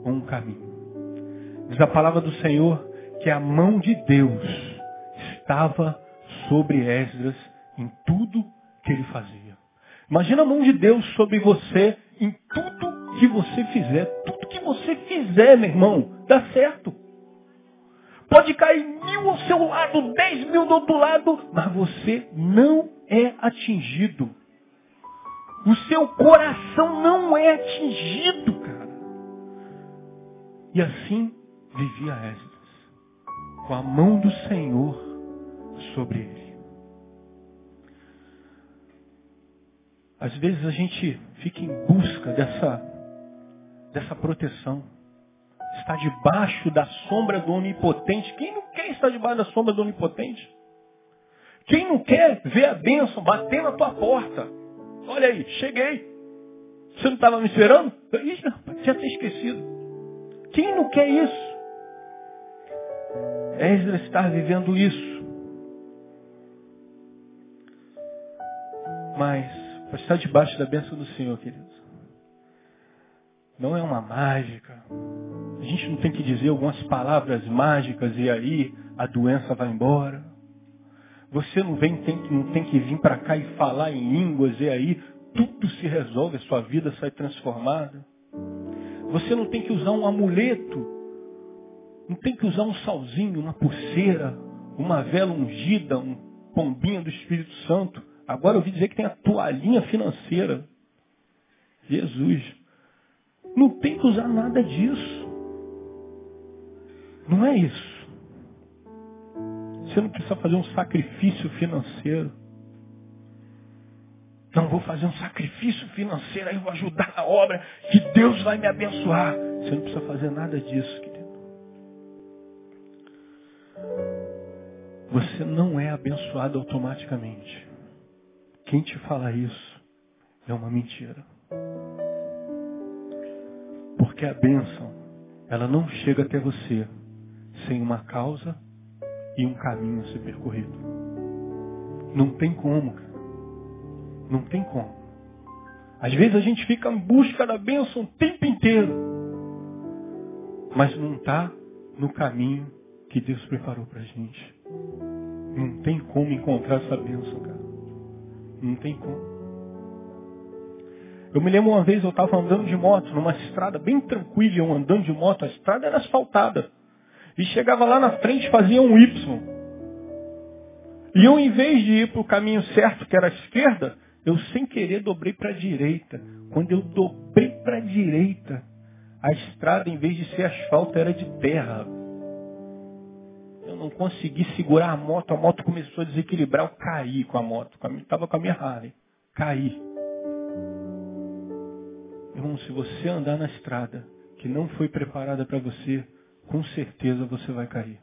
ou um caminho. Diz a palavra do Senhor que a mão de Deus estava sobre Esdras em tudo que ele fazia. Imagina a mão de Deus sobre você em tudo que você fizer. Tudo que você fizer, meu irmão, dá certo. Pode cair mil ao seu lado, dez mil do outro lado, mas você não é atingido. O seu coração não é atingido, cara. E assim vivia Esdras, com a mão do Senhor sobre ele. Às vezes a gente fica em busca dessa, dessa proteção. Está debaixo da sombra do onipotente. Quem não quer estar debaixo da sombra do onipotente? Quem não quer ver a bênção bater na tua porta? Olha aí, cheguei. Você não estava me esperando? Ih, tinha até esquecido. Quem não quer isso? Esdras está vivendo isso. Mas para estar debaixo da bênção do Senhor, queridos. Não é uma mágica. A gente não tem que dizer algumas palavras mágicas e aí a doença vai embora. Você não, vem, tem, não tem que vir para cá e falar em línguas e aí tudo se resolve, a sua vida sai transformada. Você não tem que usar um amuleto, não tem que usar um salzinho, uma pulseira, uma vela ungida, um pombinho do Espírito Santo Agora eu ouvi dizer que tem a toalhinha financeira. Jesus. Não tem que usar nada disso. Não é isso. Você não precisa fazer um sacrifício financeiro. Não vou fazer um sacrifício financeiro, aí vou ajudar na obra, que Deus vai me abençoar. Você não precisa fazer nada disso, querido. Você não é abençoado automaticamente. Quem te fala isso é uma mentira. Porque a bênção, ela não chega até você sem uma causa e um caminho a ser percorrido. Não tem como, cara. Não tem como. Às vezes a gente fica em busca da bênção o tempo inteiro. Mas não está no caminho que Deus preparou para a gente. Não tem como encontrar essa bênção, cara. Não tem como. Eu me lembro uma vez eu estava andando de moto numa estrada bem tranquila, eu andando de moto, a estrada era asfaltada. E chegava lá na frente fazia um Y. E eu, em vez de ir para o caminho certo, que era a esquerda, eu sem querer dobrei para a direita. Quando eu dobrei para a direita, a estrada, em vez de ser asfalto, era de terra. Eu não consegui segurar a moto, a moto começou a desequilibrar, eu caí com a moto. Estava com a minha Harley. Caí. Irmão, se você andar na estrada que não foi preparada para você, com certeza você vai cair.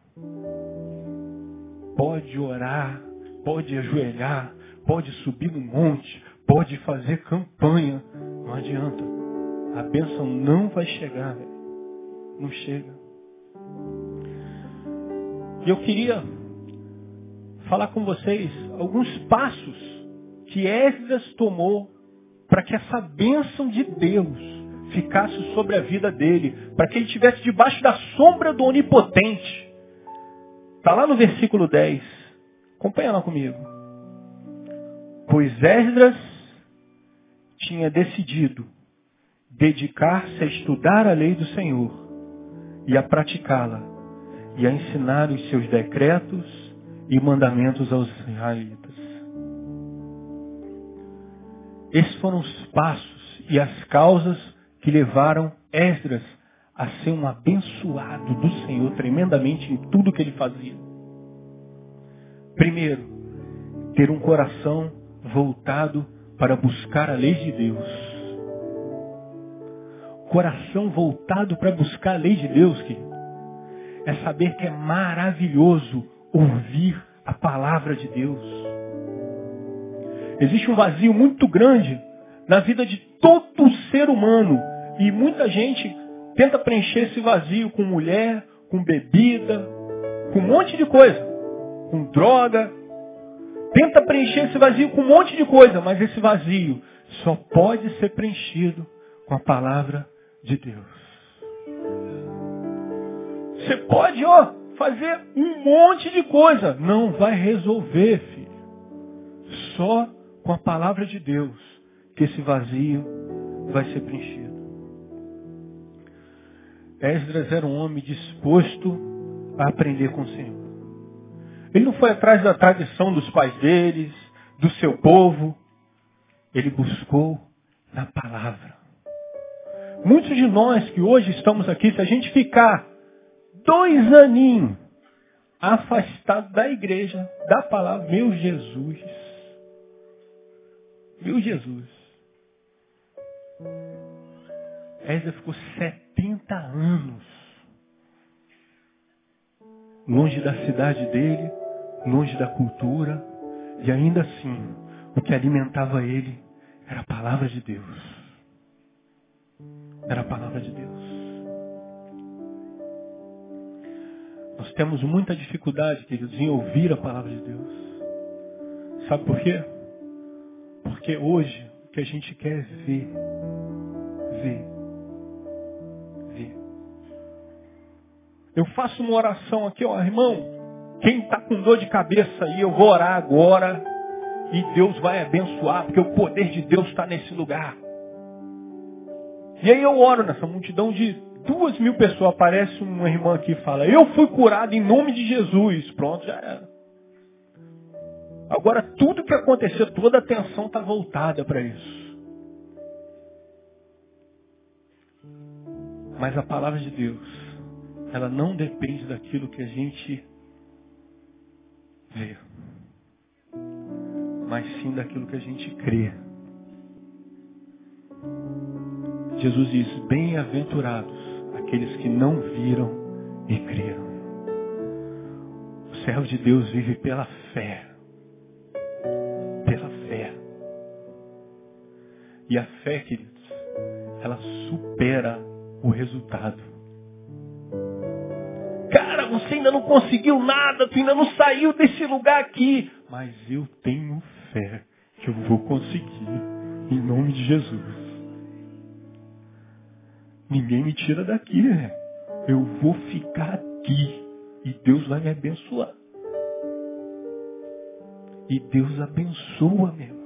pode orar, pode ajoelhar, pode subir no monte, pode fazer campanha. Não adianta. A bênção não vai chegar, Não chega. E eu queria falar com vocês alguns passos que Esdras tomou para que essa bênção de Deus ficasse sobre a vida dele, para que ele estivesse debaixo da sombra do Onipotente. Está lá no versículo 10. Acompanha lá comigo. Pois Esdras tinha decidido dedicar-se a estudar a lei do Senhor e a praticá-la e a ensinar os seus decretos e mandamentos aos israelitas. Esses foram os passos e as causas que levaram Esdras a ser um abençoado do Senhor tremendamente em tudo que ele fazia. Primeiro, ter um coração voltado para buscar a lei de Deus. Coração voltado para buscar a lei de Deus, querido. É saber que é maravilhoso ouvir a palavra de Deus. Existe um vazio muito grande na vida de todo ser humano. E muita gente tenta preencher esse vazio com mulher, com bebida, com um monte de coisa. Com droga. Tenta preencher esse vazio com um monte de coisa, mas esse vazio só pode ser preenchido com a palavra de Deus. Você pode, ó, fazer um monte de coisa. Não vai resolver, filho. Só com a palavra de Deus que esse vazio vai ser preenchido. Esdras era um homem disposto a aprender com o Senhor. Ele não foi atrás da tradição dos pais deles, do seu povo. Ele buscou na palavra. Muitos de nós que hoje estamos aqui, se a gente ficar dois aninhos afastado da igreja, da palavra, meu Jesus, Viu Jesus? Ezra ficou 70 anos longe da cidade dele, longe da cultura, e ainda assim, o que alimentava ele era a palavra de Deus. Era a palavra de Deus. Nós temos muita dificuldade, queridos, em ouvir a palavra de Deus. Sabe por quê? Porque hoje o que a gente quer é ver. Ver. Ver. Eu faço uma oração aqui, ó, irmão. Quem está com dor de cabeça aí, eu vou orar agora. E Deus vai abençoar, porque o poder de Deus está nesse lugar. E aí eu oro nessa multidão de duas mil pessoas. Aparece uma irmã aqui e fala, eu fui curado em nome de Jesus. Pronto, já era. Agora, tudo que aconteceu, toda a atenção está voltada para isso. Mas a palavra de Deus, ela não depende daquilo que a gente vê, mas sim daquilo que a gente crê. Jesus diz: Bem-aventurados aqueles que não viram e creram. O servo de Deus vive pela fé. E a fé, queridos, ela supera o resultado. Cara, você ainda não conseguiu nada, tu ainda não saiu desse lugar aqui. Mas eu tenho fé que eu vou conseguir, em nome de Jesus. Ninguém me tira daqui, né? Eu vou ficar aqui e Deus vai me abençoar. E Deus abençoa, meu.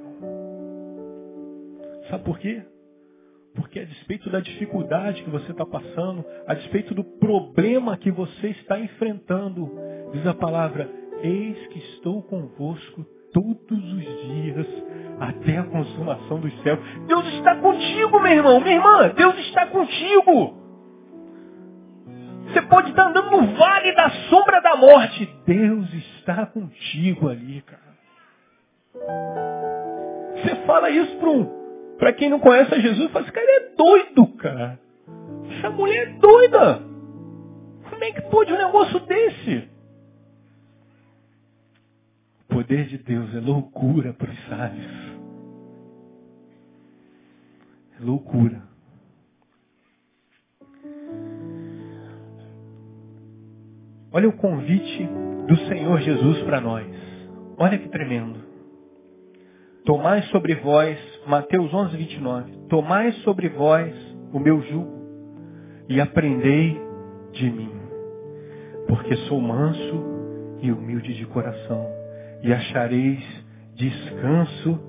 Sabe por quê? Porque a despeito da dificuldade que você está passando, a despeito do problema que você está enfrentando, diz a palavra, eis que estou convosco todos os dias, até a consumação dos céus. Deus está contigo, meu irmão, minha irmã, Deus está contigo. Você pode estar andando no vale da sombra da morte. Deus está contigo ali, cara. Você fala isso para um para quem não conhece a Jesus, fala, esse cara é doido, cara. Essa mulher é doida. Como é que pode um negócio desse? poder de Deus é loucura para os sábios. É loucura. Olha o convite do Senhor Jesus para nós. Olha que tremendo. Tomai sobre vós, Mateus 11, 29. Tomai sobre vós o meu jugo e aprendei de mim, porque sou manso e humilde de coração, e achareis descanso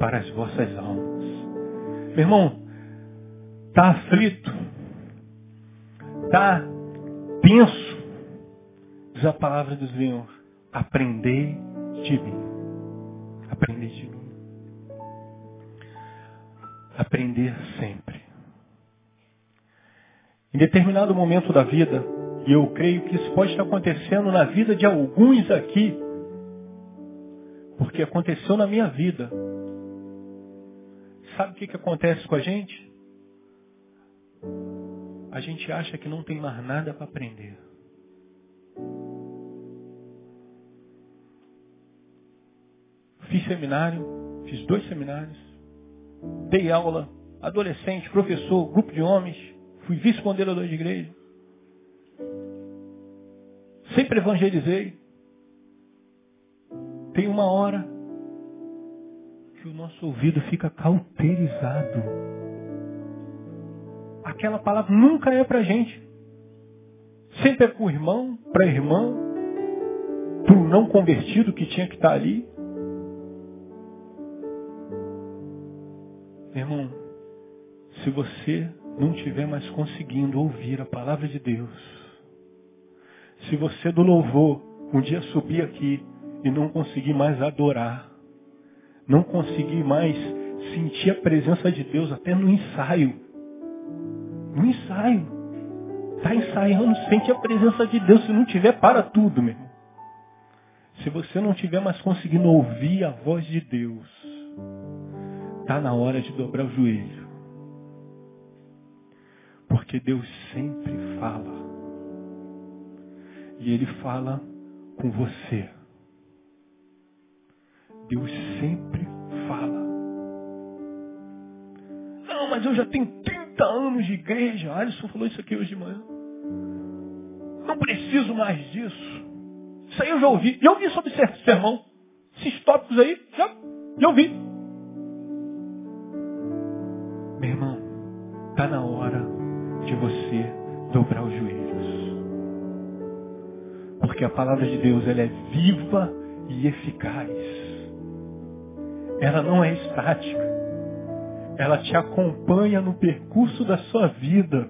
para as vossas almas. Meu irmão, está aflito, está tenso, diz a palavra do Senhor, aprendei de mim. Aprendei de mim. Aprender sempre. Em determinado momento da vida, e eu creio que isso pode estar acontecendo na vida de alguns aqui, porque aconteceu na minha vida. Sabe o que, que acontece com a gente? A gente acha que não tem mais nada para aprender. Fiz seminário, fiz dois seminários, dei aula, adolescente, professor, grupo de homens, fui vice-ponderador de igreja. Sempre evangelizei. Tem uma hora que o nosso ouvido fica cauterizado. Aquela palavra nunca é para gente. Sempre é para o irmão, para a irmã, para o não convertido que tinha que estar ali. Se você não estiver mais conseguindo ouvir a palavra de Deus, se você do louvor um dia subir aqui e não conseguir mais adorar, não conseguir mais sentir a presença de Deus até no ensaio, no ensaio, está ensaiando, sente a presença de Deus, se não tiver, para tudo, meu. Se você não estiver mais conseguindo ouvir a voz de Deus, está na hora de dobrar o joelho. Porque Deus sempre fala. E Ele fala com você. Deus sempre fala. Não, mas eu já tenho 30 anos de igreja. Alisson falou isso aqui hoje de manhã. Não preciso mais disso. Isso aí eu já ouvi. Já ouvi sobre sermão. Esses tópicos aí, já, já ouvi. Meu irmão, está na hora de você dobrar os joelhos. Porque a palavra de Deus ela é viva e eficaz. Ela não é estática. Ela te acompanha no percurso da sua vida.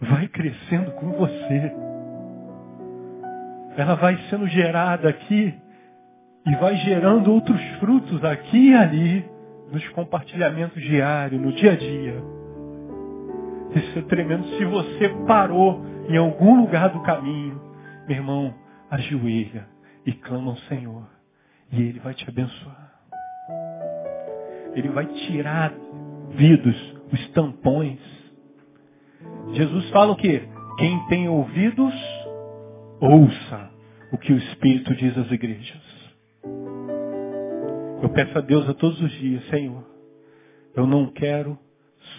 Vai crescendo com você. Ela vai sendo gerada aqui e vai gerando outros frutos aqui e ali nos compartilhamentos diários, no dia a dia. Isso é tremendo. Se você parou em algum lugar do caminho, meu irmão, ajoelha e clama ao Senhor. E Ele vai te abençoar. Ele vai tirar vidos, os tampões. Jesus fala o quê? Quem tem ouvidos, ouça o que o Espírito diz às igrejas. Eu peço a Deus a todos os dias, Senhor, eu não quero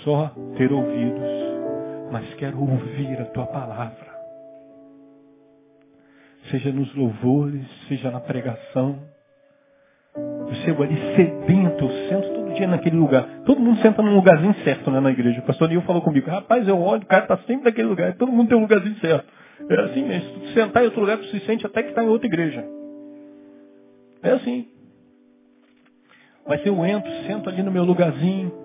só ter ouvidos, mas quero ouvir a tua palavra. Seja nos louvores, seja na pregação. Eu chego ali sedento, eu sento todo dia naquele lugar. Todo mundo senta num lugarzinho certo né, na igreja. O pastor Nil falou comigo, rapaz, eu olho, o cara está sempre naquele lugar. Todo mundo tem um lugarzinho certo. É assim mesmo. Se tu sentar em outro lugar, tu se sente até que está em outra igreja. É assim. Mas eu entro, sento ali no meu lugarzinho,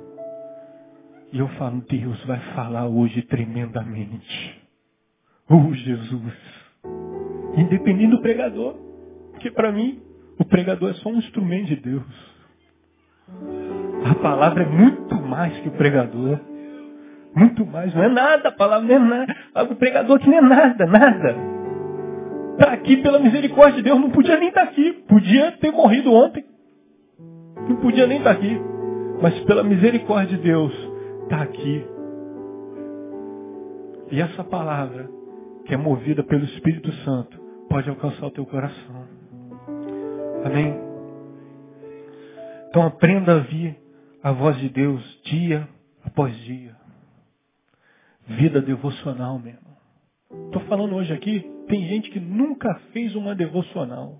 e eu falo, Deus vai falar hoje tremendamente. Oh, Jesus. Independente do pregador. Porque para mim, o pregador é só um instrumento de Deus. A palavra é muito mais que o pregador. Muito mais. Não é nada, a palavra não é nada. O pregador aqui não é nada, nada. Está aqui pela misericórdia de Deus. Não podia nem estar tá aqui. Podia ter morrido ontem. Não podia nem estar tá aqui. Mas pela misericórdia de Deus, está aqui. E essa palavra, que é movida pelo Espírito Santo, pode alcançar o teu coração. Amém? Então aprenda a ouvir a voz de Deus dia após dia. Vida devocional mesmo. Estou falando hoje aqui, tem gente que nunca fez uma devocional.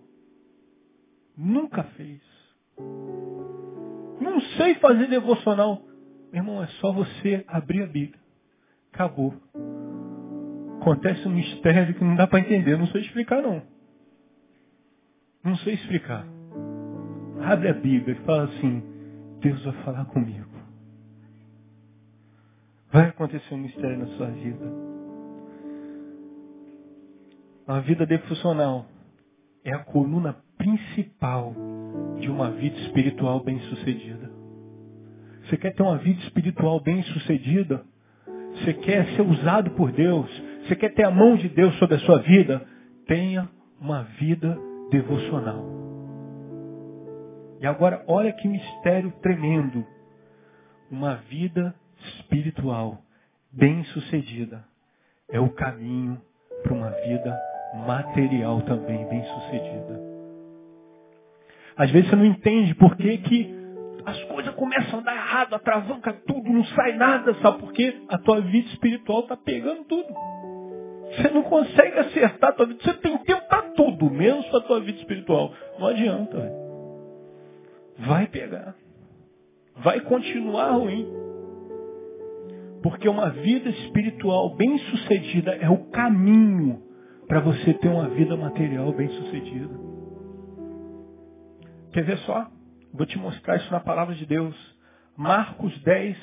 Nunca fez. Não sei fazer devocional. Meu irmão, é só você abrir a Bíblia. Acabou. Acontece um mistério que não dá para entender. Não sei explicar, não. Não sei explicar. Abre a Bíblia e fala assim, Deus vai falar comigo. Vai acontecer um mistério na sua vida. A vida defuncional é a coluna principal de uma vida espiritual bem-sucedida. Você quer ter uma vida espiritual bem-sucedida? Você quer ser usado por Deus? Você quer ter a mão de Deus sobre a sua vida? Tenha uma vida devocional. E agora, olha que mistério tremendo. Uma vida espiritual bem-sucedida é o caminho para uma vida material também bem-sucedida. Às vezes você não entende por que, que as coisas começam a dar errado, atravanca tudo, não sai nada, sabe por quê? A tua vida espiritual está pegando tudo. Você não consegue acertar a tua vida. Você tem tempo para tudo, menos a tua vida espiritual. Não adianta. Véio. Vai pegar. Vai continuar ruim. Porque uma vida espiritual bem sucedida é o caminho para você ter uma vida material bem sucedida. Quer ver só? Vou te mostrar isso na palavra de Deus. Marcos 10,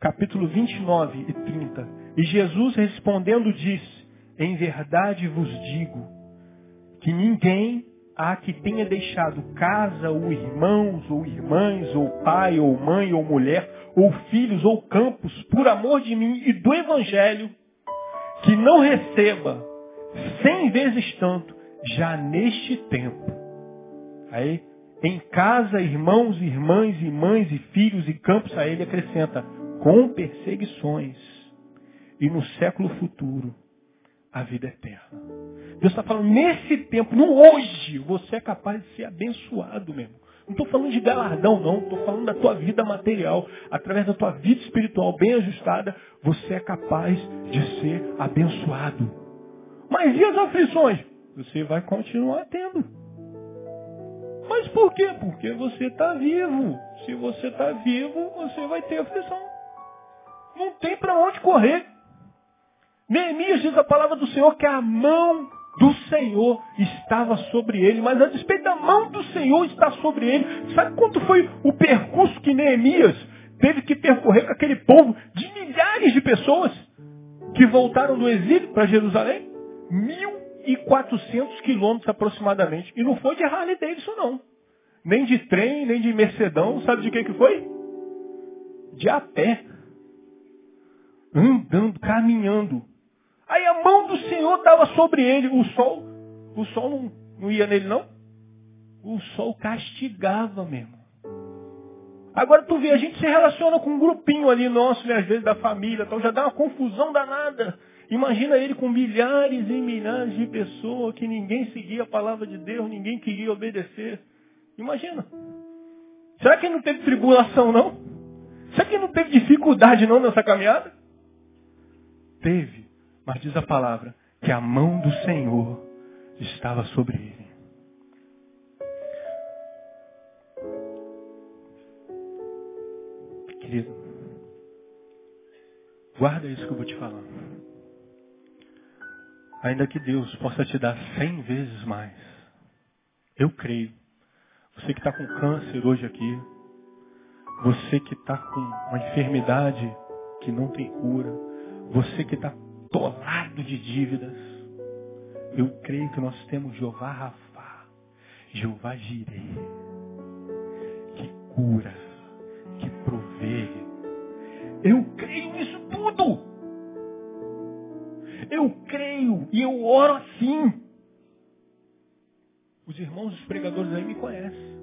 capítulo 29 e 30. E Jesus respondendo disse, em verdade vos digo que ninguém há que tenha deixado casa, ou irmãos, ou irmãs, ou pai, ou mãe, ou mulher, ou filhos, ou campos, por amor de mim e do Evangelho, que não receba cem vezes tanto já neste tempo. Aí, em casa, irmãos, irmãs, mães, e filhos, e campos, a ele acrescenta, com perseguições, e no século futuro, a vida eterna. Deus está falando, nesse tempo, no hoje, você é capaz de ser abençoado mesmo. Não estou falando de galardão, não. Estou falando da tua vida material. Através da tua vida espiritual bem ajustada, você é capaz de ser abençoado. Mas e as aflições? Você vai continuar tendo. Mas por quê? Porque você está vivo. Se você está vivo, você vai ter aflição. Não tem para onde correr. Neemias diz a palavra do Senhor que a mão do Senhor estava sobre ele, mas a despeito da mão do Senhor está sobre ele. Sabe quanto foi o percurso que Neemias teve que percorrer com aquele povo de milhares de pessoas que voltaram do exílio para Jerusalém? 1.400 quilômetros aproximadamente. E não foi de Harley Davidson, não. Nem de trem, nem de Mercedão. Sabe de que, que foi? De a pé. Andando, caminhando. Aí a mão do Senhor estava sobre ele. O sol, o sol não, não ia nele, não? O sol castigava mesmo. Agora tu vê, a gente se relaciona com um grupinho ali nosso, né, às vezes da família, então já dá uma confusão danada. Imagina ele com milhares e milhares de pessoas que ninguém seguia a palavra de Deus, ninguém queria obedecer. Imagina. Será que não teve tribulação, não? Será que não teve dificuldade, não, nessa caminhada? Teve. Mas diz a palavra que a mão do Senhor estava sobre ele. Querido, guarda isso que eu vou te falar. Ainda que Deus possa te dar cem vezes mais, eu creio. Você que está com câncer hoje aqui, você que está com uma enfermidade que não tem cura, você que está atolado de dívidas. Eu creio que nós temos Jeová Rafá, Jeová Jireh, que cura, que provê. Eu e eu oro assim. Os irmãos, os pregadores aí me conhecem.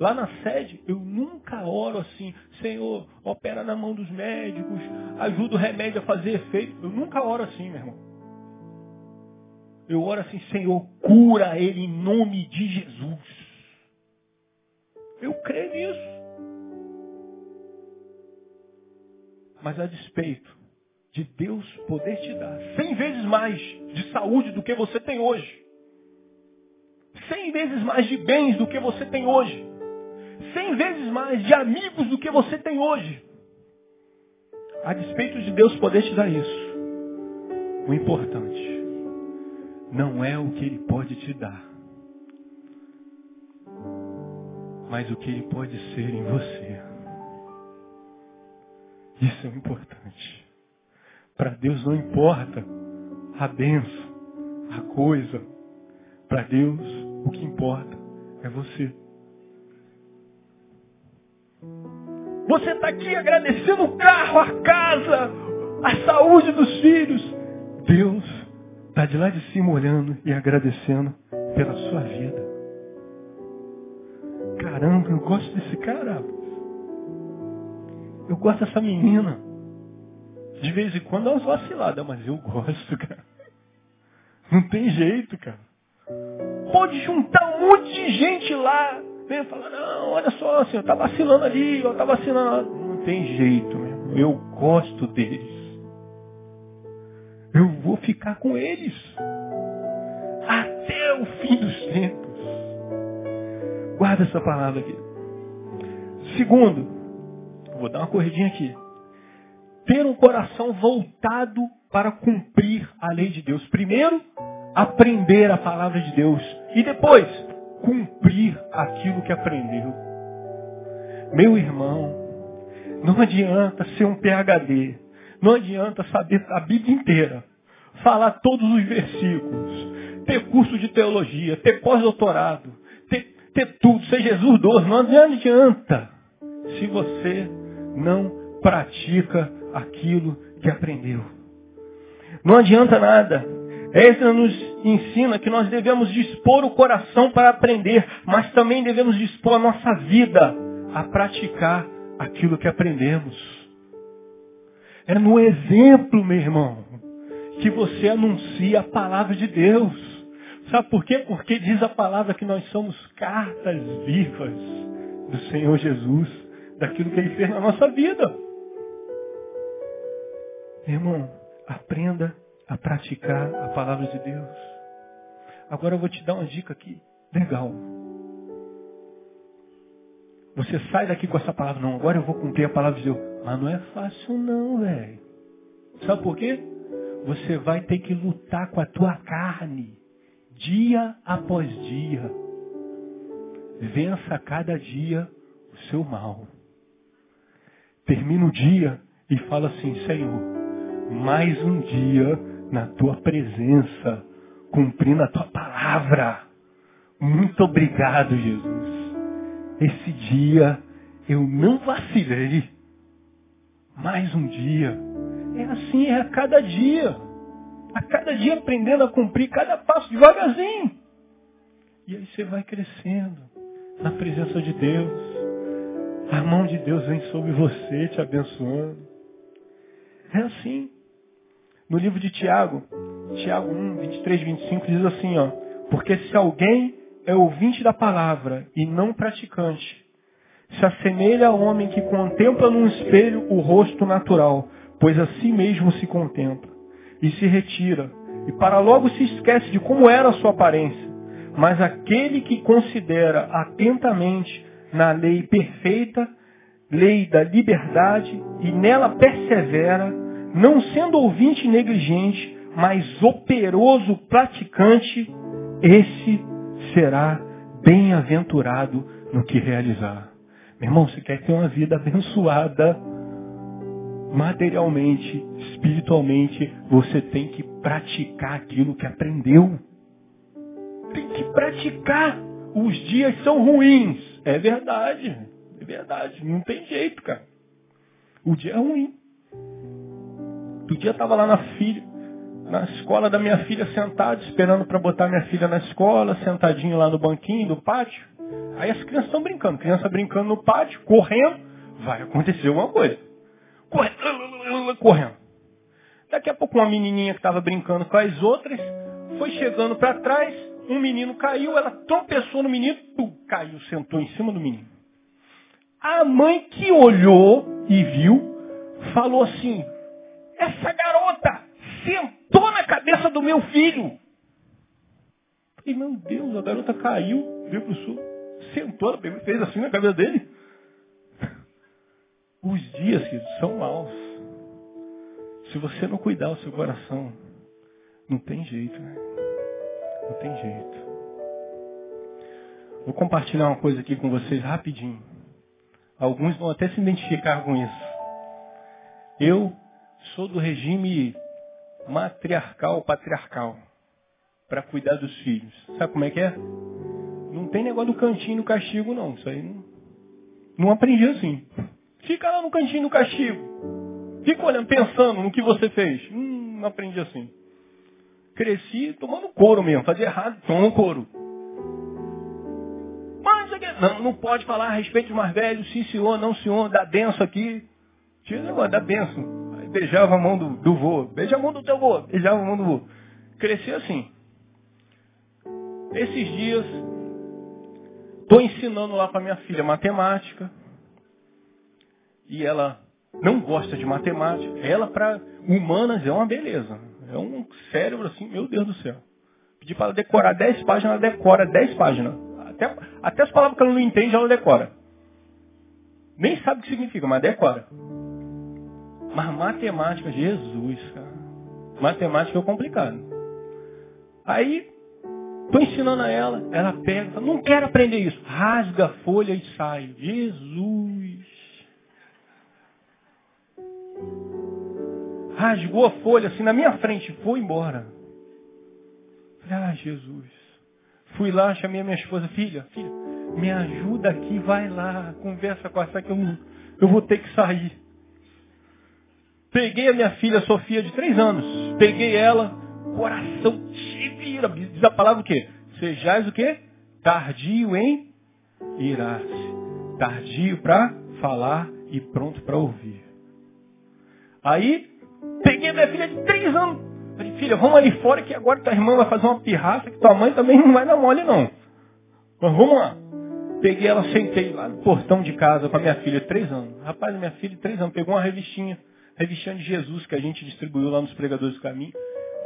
Lá na sede, eu nunca oro assim, Senhor, opera na mão dos médicos, ajuda o remédio a fazer efeito. Eu nunca oro assim, meu irmão. Eu oro assim, Senhor, cura ele em nome de Jesus. Eu creio nisso. Mas a despeito de Deus poder te dar cem vezes mais de saúde do que você tem hoje, cem vezes mais de bens do que você tem hoje, cem vezes mais de amigos do que você tem hoje, a despeito de Deus poder te dar isso, o importante não é o que Ele pode te dar, mas o que Ele pode ser em você. Isso é o importante. Para Deus não importa a benção, a coisa. Para Deus o que importa é você. Você está aqui agradecendo o carro, a casa, a saúde dos filhos. Deus está de lá de cima olhando e agradecendo pela sua vida. Caramba, eu gosto desse cara. Eu gosto dessa menina. De vez em quando é umas vaciladas, mas eu gosto, cara. Não tem jeito, cara. Pode juntar um monte de gente lá. Vem falar, não, olha só, eu tá vacilando ali, eu tá vacilando. Não tem jeito, meu. Eu gosto deles. Eu vou ficar com eles. Até o fim dos tempos. Guarda essa palavra aqui. Segundo, vou dar uma corridinha aqui ter um coração voltado para cumprir a lei de Deus. Primeiro, aprender a palavra de Deus. E depois, cumprir aquilo que aprendeu. Meu irmão, não adianta ser um PhD. Não adianta saber a Bíblia inteira. Falar todos os versículos. Ter curso de teologia. Ter pós-doutorado. Ter, ter tudo. Ser Jesus doce. Não adianta. Se você não pratica aquilo que aprendeu. Não adianta nada. Essa nos ensina que nós devemos dispor o coração para aprender, mas também devemos dispor a nossa vida a praticar aquilo que aprendemos. É no exemplo, meu irmão, que você anuncia a palavra de Deus. Sabe por quê? Porque diz a palavra que nós somos cartas vivas do Senhor Jesus, daquilo que Ele fez na nossa vida. Irmão, aprenda a praticar a palavra de Deus. Agora eu vou te dar uma dica aqui, legal. Você sai daqui com essa palavra, não, agora eu vou cumprir a palavra de Deus. Mas não é fácil não, velho. Sabe por quê? Você vai ter que lutar com a tua carne, dia após dia. Vença cada dia o seu mal. Termina o dia e fala assim, Senhor, mais um dia na tua presença, cumprindo a tua palavra. Muito obrigado, Jesus. Esse dia eu não vacilei. Mais um dia. É assim, é a cada dia. A cada dia aprendendo a cumprir cada passo devagarzinho. E aí você vai crescendo na presença de Deus. A mão de Deus vem sobre você, te abençoando. É assim. No livro de Tiago, Tiago 1, 23, 25, diz assim, ó. Porque se alguém é ouvinte da palavra e não praticante, se assemelha ao homem que contempla num espelho o rosto natural, pois a si mesmo se contempla, e se retira, e para logo se esquece de como era a sua aparência. Mas aquele que considera atentamente na lei perfeita, lei da liberdade, e nela persevera, não sendo ouvinte negligente, mas operoso praticante, esse será bem-aventurado no que realizar. Meu irmão, você quer ter uma vida abençoada materialmente, espiritualmente, você tem que praticar aquilo que aprendeu. Tem que praticar. Os dias são ruins. É verdade. É verdade. Não tem jeito, cara. O dia é ruim. Outro dia estava lá na filha, na escola da minha filha sentado, esperando para botar minha filha na escola, sentadinho lá no banquinho do pátio. Aí as crianças estão brincando, criança brincando no pátio, correndo, vai acontecer alguma coisa. Correndo, correndo. Daqui a pouco uma menininha que estava brincando com as outras, foi chegando para trás, um menino caiu, ela tropeçou no menino, pum, caiu, sentou em cima do menino. A mãe que olhou e viu, falou assim, essa garota sentou na cabeça do meu filho. E meu Deus, a garota caiu, veio para o sul, sentou, fez assim na cabeça dele. Os dias, queridos, são maus. Se você não cuidar do seu coração, não tem jeito, né? Não tem jeito. Vou compartilhar uma coisa aqui com vocês rapidinho. Alguns vão até se identificar com isso. Eu sou do regime matriarcal, patriarcal, para cuidar dos filhos. Sabe como é que é? Não tem negócio do cantinho do castigo, não. Isso aí não, não aprendi assim. Fica lá no cantinho do castigo. Fica olhando, pensando no que você fez. Hum, não aprendi assim. Cresci tomando couro mesmo. Fazia errado, tomando couro. Não, não pode falar a respeito dos mais velhos, sim senhor, não senhor, dá benção aqui. Tinha negócio, dá benção. Beijava a mão do, do vô. Beija a mão do teu vô. Beijava a mão do vô. Cresci assim. Esses dias, estou ensinando lá para minha filha matemática. E ela não gosta de matemática. Ela, para humanas, é uma beleza. É um cérebro assim, meu Deus do céu. Pedi para ela decorar 10 páginas, ela decora 10 páginas. Até, até as palavras que ela não entende, ela decora. Nem sabe o que significa, mas decora. Mas matemática, Jesus, cara. Matemática é complicado. Aí, estou ensinando a ela, ela pega, não quero aprender isso. Rasga a folha e sai. Jesus. Rasgou a folha assim na minha frente, foi embora. Ah, Jesus. Fui lá, chamei a minha esposa, filha, filha, me ajuda aqui, vai lá, conversa com essa que eu, eu vou ter que sair. Peguei a minha filha Sofia de três anos, peguei ela, coração te vira, diz a palavra o quê? Sejais o quê? Tardio em irar-se. Tardio para falar e pronto para ouvir. Aí, peguei a minha filha de três anos, Falei, filha, vamos ali fora que agora tua irmã vai fazer uma pirraça que tua mãe também não vai dar mole não. Mas vamos lá. Peguei ela, sentei lá no portão de casa com a minha filha, três anos. Rapaz, minha filha, três anos, pegou uma revistinha, revistinha de Jesus que a gente distribuiu lá nos pregadores do caminho.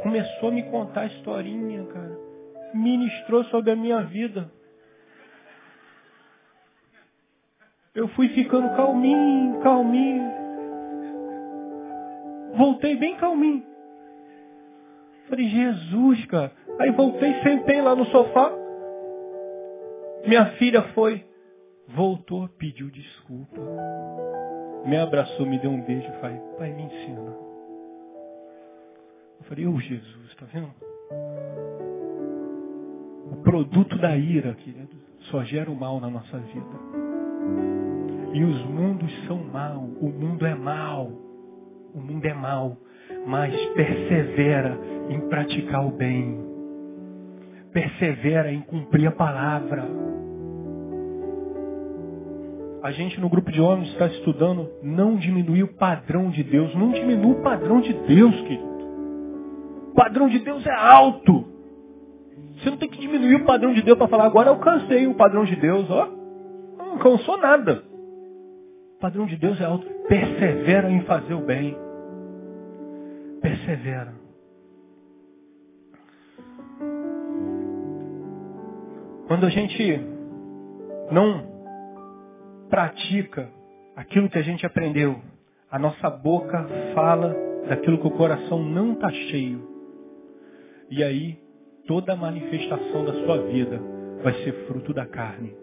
Começou a me contar a historinha, cara. Ministrou sobre a minha vida. Eu fui ficando calminho, calminho. Voltei bem calminho. Falei, Jesus, cara. Aí voltei, sentei lá no sofá. Minha filha foi, voltou, pediu desculpa. Me abraçou, me deu um beijo e falei, pai, me ensina. Eu falei, ô oh, Jesus, tá vendo? O produto da ira, querido, só gera o mal na nossa vida. E os mundos são mal. O mundo é mal. O mundo é mal. Mas persevera em praticar o bem. Persevera em cumprir a palavra. A gente no grupo de homens está estudando não diminuir o padrão de Deus. Não diminua o padrão de Deus, querido. O padrão de Deus é alto. Você não tem que diminuir o padrão de Deus para falar, agora eu alcancei o padrão de Deus. Ó, não alcançou nada. O padrão de Deus é alto. Persevera em fazer o bem. Persevera. Quando a gente não pratica aquilo que a gente aprendeu, a nossa boca fala daquilo que o coração não está cheio. E aí, toda manifestação da sua vida vai ser fruto da carne.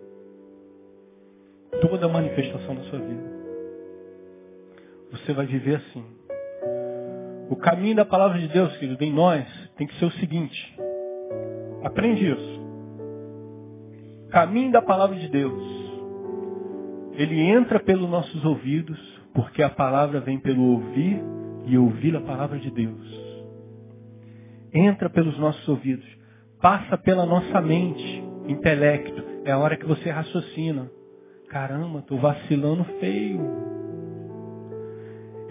Toda manifestação da sua vida. Você vai viver assim. O caminho da palavra de Deus, querido, em nós, tem que ser o seguinte. Aprende isso caminho da palavra de Deus, ele entra pelos nossos ouvidos, porque a palavra vem pelo ouvir e ouvir a palavra de Deus. Entra pelos nossos ouvidos, passa pela nossa mente, intelecto. É a hora que você raciocina. Caramba, estou vacilando feio.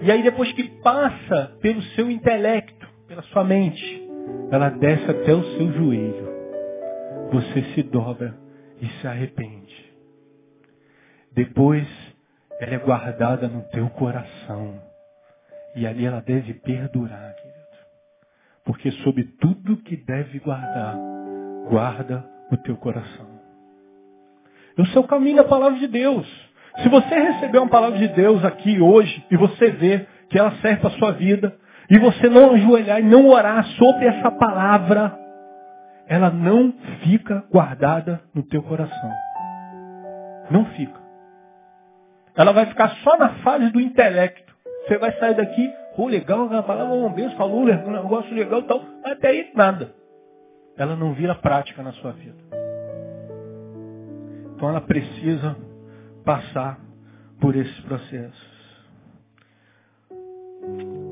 E aí depois que passa pelo seu intelecto, pela sua mente, ela desce até o seu joelho. Você se dobra e se arrepende. Depois ela é guardada no teu coração. E ali ela deve perdurar, querido. Porque sobre tudo que deve guardar, guarda o teu coração. E o seu caminho é a palavra de Deus. Se você receber uma palavra de Deus aqui hoje e você vê que ela serve para a sua vida, e você não ajoelhar e não orar sobre essa palavra, ela não fica guardada no teu coração. Não fica. Ela vai ficar só na fase do intelecto. Você vai sair daqui, oh, legal, a palavra um beijo, falou um negócio legal e tal, até aí nada. Ela não vira prática na sua vida. Então ela precisa passar por esses processos.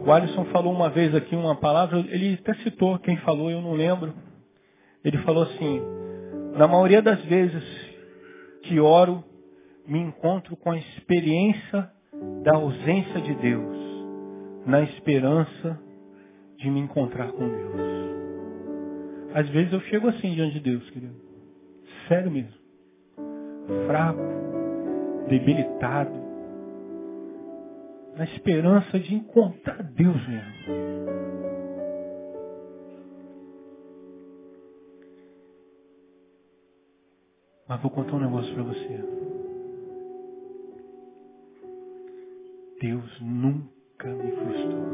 O Alisson falou uma vez aqui uma palavra, ele até citou quem falou, eu não lembro. Ele falou assim, na maioria das vezes que oro, me encontro com a experiência da ausência de Deus, na esperança de me encontrar com Deus. Às vezes eu chego assim diante de Deus, querido. Sério mesmo. Fraco, debilitado, na esperança de encontrar Deus mesmo. Mas vou contar um negócio para você. Deus nunca me frustrou.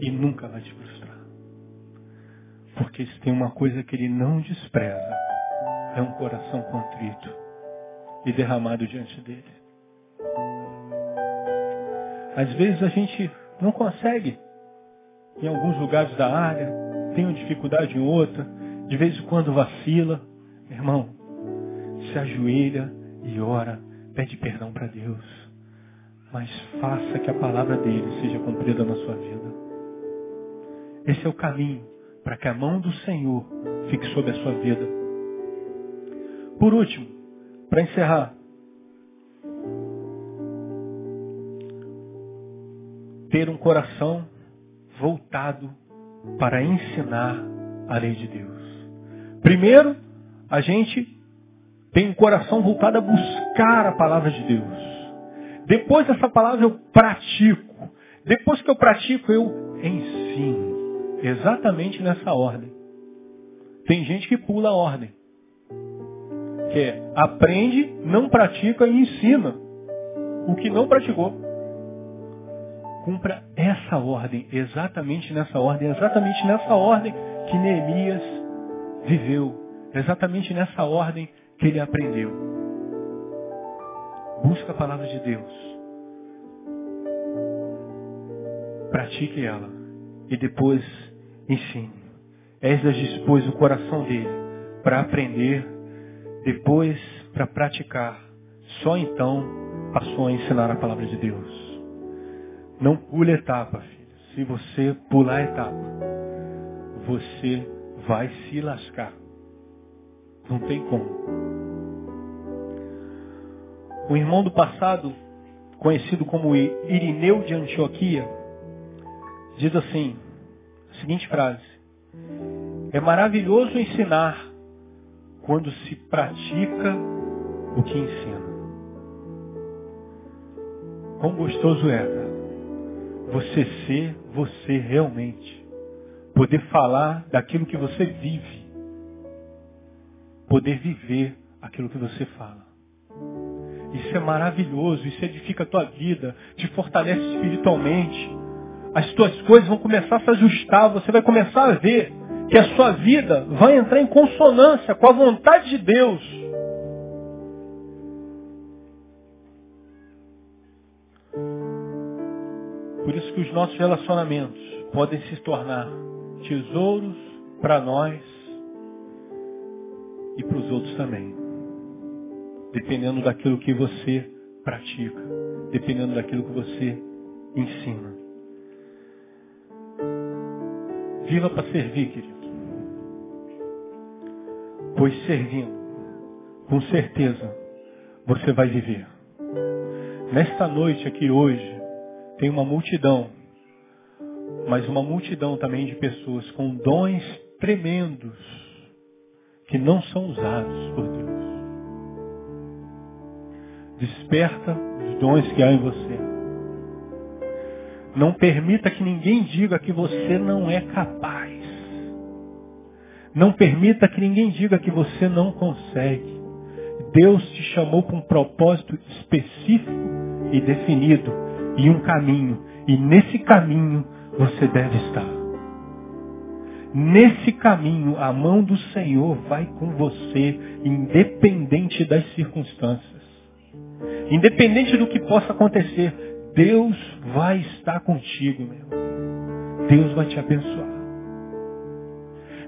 E nunca vai te frustrar. Porque se tem uma coisa que ele não despreza, é um coração contrito e derramado diante dele. Às vezes a gente não consegue, em alguns lugares da área, tem uma dificuldade em outra, de vez em quando vacila. Irmão, se ajoelha e ora, pede perdão para Deus. Mas faça que a palavra dele seja cumprida na sua vida. Esse é o caminho para que a mão do Senhor fique sobre a sua vida. Por último, para encerrar, ter um coração voltado para ensinar a lei de Deus. Primeiro, a gente tem um coração voltado a buscar a palavra de Deus. Depois dessa palavra eu pratico. Depois que eu pratico, eu ensino. Exatamente nessa ordem. Tem gente que pula a ordem. Que é, aprende, não pratica e ensina o que não praticou. Cumpra essa ordem, exatamente nessa ordem, exatamente nessa ordem que Neemias viveu, exatamente nessa ordem que ele aprendeu. Busca a palavra de Deus. Pratique ela e depois ensine. Esdras dispôs o coração dele para aprender, depois para praticar. Só então passou a ensinar a palavra de Deus. Não pule etapa, filho. Se você pular etapa, você vai se lascar. Não tem como. O irmão do passado, conhecido como Irineu de Antioquia, diz assim, a seguinte frase. É maravilhoso ensinar quando se pratica o que ensina. Quão gostoso é, você ser você realmente. Poder falar daquilo que você vive. Poder viver aquilo que você fala. Isso é maravilhoso, isso edifica a tua vida, te fortalece espiritualmente. As tuas coisas vão começar a se ajustar, você vai começar a ver que a sua vida vai entrar em consonância com a vontade de Deus. Por isso que os nossos relacionamentos podem se tornar tesouros para nós e para os outros também. Dependendo daquilo que você pratica, dependendo daquilo que você ensina. Viva para servir, querido. Pois servindo, com certeza, você vai viver. Nesta noite aqui hoje, tem uma multidão, mas uma multidão também de pessoas com dons tremendos que não são usados por Deus. Desperta os dons que há em você. Não permita que ninguém diga que você não é capaz. Não permita que ninguém diga que você não consegue. Deus te chamou para um propósito específico e definido e um caminho. E nesse caminho você deve estar. Nesse caminho, a mão do Senhor vai com você, independente das circunstâncias. Independente do que possa acontecer, Deus vai estar contigo, meu. Deus vai te abençoar.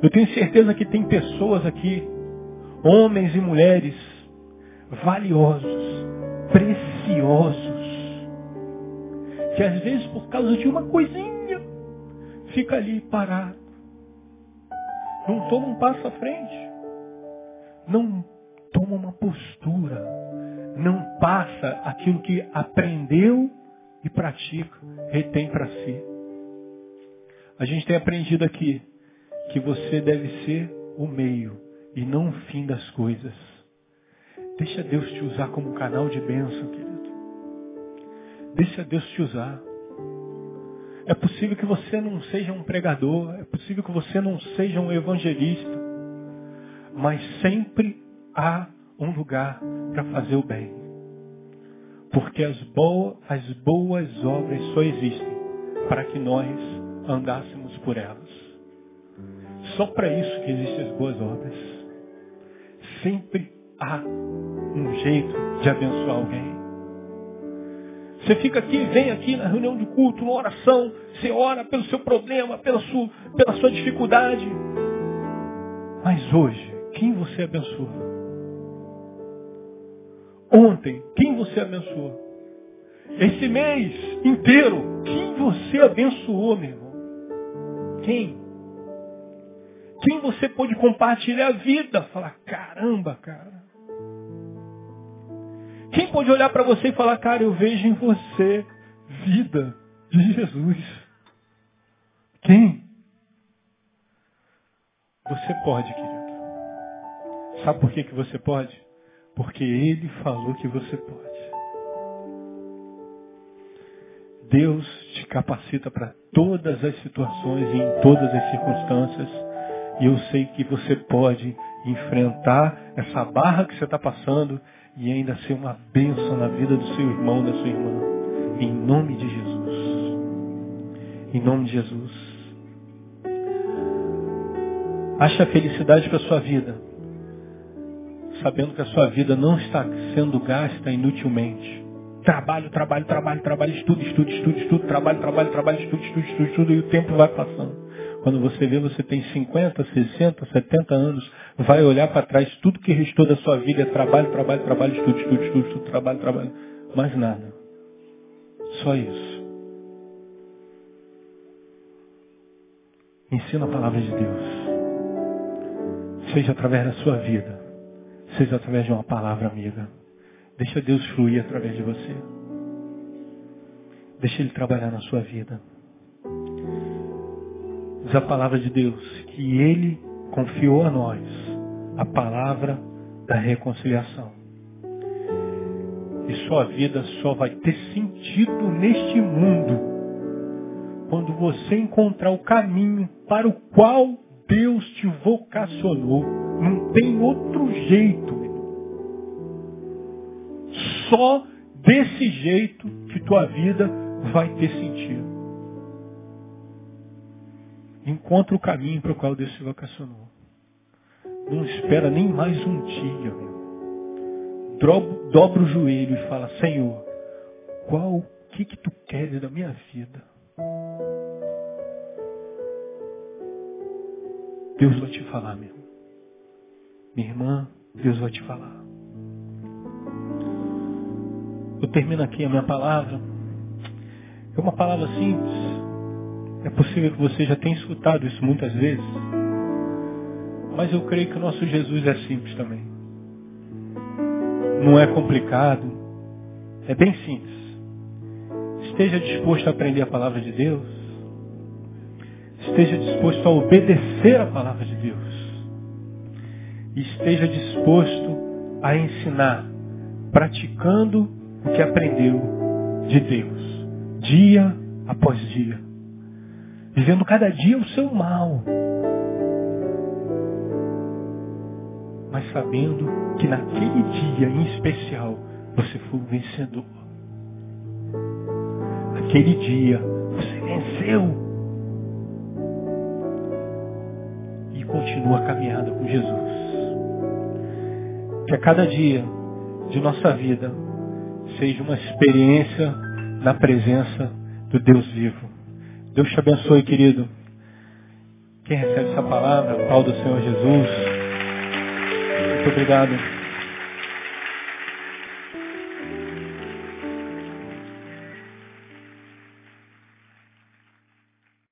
Eu tenho certeza que tem pessoas aqui, homens e mulheres, valiosos, preciosos, que às vezes por causa de uma coisinha, fica ali parado. Não toma um passo à frente. Não toma uma postura. Não passa aquilo que aprendeu e pratica, retém para si. A gente tem aprendido aqui que você deve ser o meio e não o fim das coisas. Deixa Deus te usar como canal de bênção, querido. Deixa Deus te usar. É possível que você não seja um pregador, é possível que você não seja um evangelista, mas sempre há um lugar para fazer o bem. Porque as, boas, as boas obras só existem para que nós andássemos por elas. Só para isso que existem as boas obras. Sempre há um jeito de abençoar alguém. Você fica aqui, vem aqui na reunião de culto, na oração, você ora pelo seu problema, pela sua, pela sua dificuldade. Mas hoje, quem você abençoa? Ontem, quem você abençoou? Esse mês inteiro, quem você abençoou, meu irmão? Quem? Quem você pôde compartilhar a vida? Falar, caramba, cara. Quem pode olhar para você e falar, cara, eu vejo em você vida de Jesus? Quem? Você pode, querido. Sabe por que, que você pode? Porque Ele falou que você pode. Deus te capacita para todas as situações e em todas as circunstâncias. E eu sei que você pode enfrentar essa barra que você está passando e ainda ser uma bênção na vida do seu irmão, da sua irmã. Em nome de Jesus. Em nome de Jesus. Ache a felicidade para sua vida sabendo que a sua vida não está sendo gasta inutilmente. Trabalho, trabalho, trabalho, trabalho, estudo, estudo, estudo, estudo, trabalho, trabalho, trabalho, estudo, estudo, estudo, estudo, e o tempo vai passando. Quando você vê, você tem 50, 60, 70 anos, vai olhar para trás, tudo que restou da sua vida é trabalho, trabalho, trabalho, estudo, estudo, estudo, estudo, trabalho, trabalho. Mais nada. Só isso. Ensina a palavra de Deus. Seja através da sua vida seja através de uma palavra amiga. Deixa Deus fluir através de você. Deixa Ele trabalhar na sua vida. Diz a palavra de Deus que Ele confiou a nós a palavra da reconciliação. E sua vida só vai ter sentido neste mundo quando você encontrar o caminho para o qual Deus te vocacionou. Não tem outro jeito. Só desse jeito que tua vida vai ter sentido. Encontra o caminho para o qual Deus te vocacionou. Não espera nem mais um dia. Meu. Dobra, o joelho e fala, Senhor, qual o que, que tu queres da minha vida? Deus vai te falar, meu. Minha irmã, Deus vai te falar. Eu termino aqui a minha palavra. É uma palavra simples. É possível que você já tenha escutado isso muitas vezes. Mas eu creio que o nosso Jesus é simples também. Não é complicado. É bem simples. Esteja disposto a aprender a palavra de Deus esteja disposto a obedecer a palavra de Deus. Esteja disposto a ensinar, praticando o que aprendeu de Deus, dia após dia, vivendo cada dia o seu mal, mas sabendo que naquele dia em especial você foi o vencedor. Aquele dia você venceu. E continua a caminhada com Jesus. Que a cada dia de nossa vida seja uma experiência na presença do Deus vivo. Deus te abençoe, querido. Quem recebe essa palavra, Paulo do Senhor Jesus. Muito obrigado.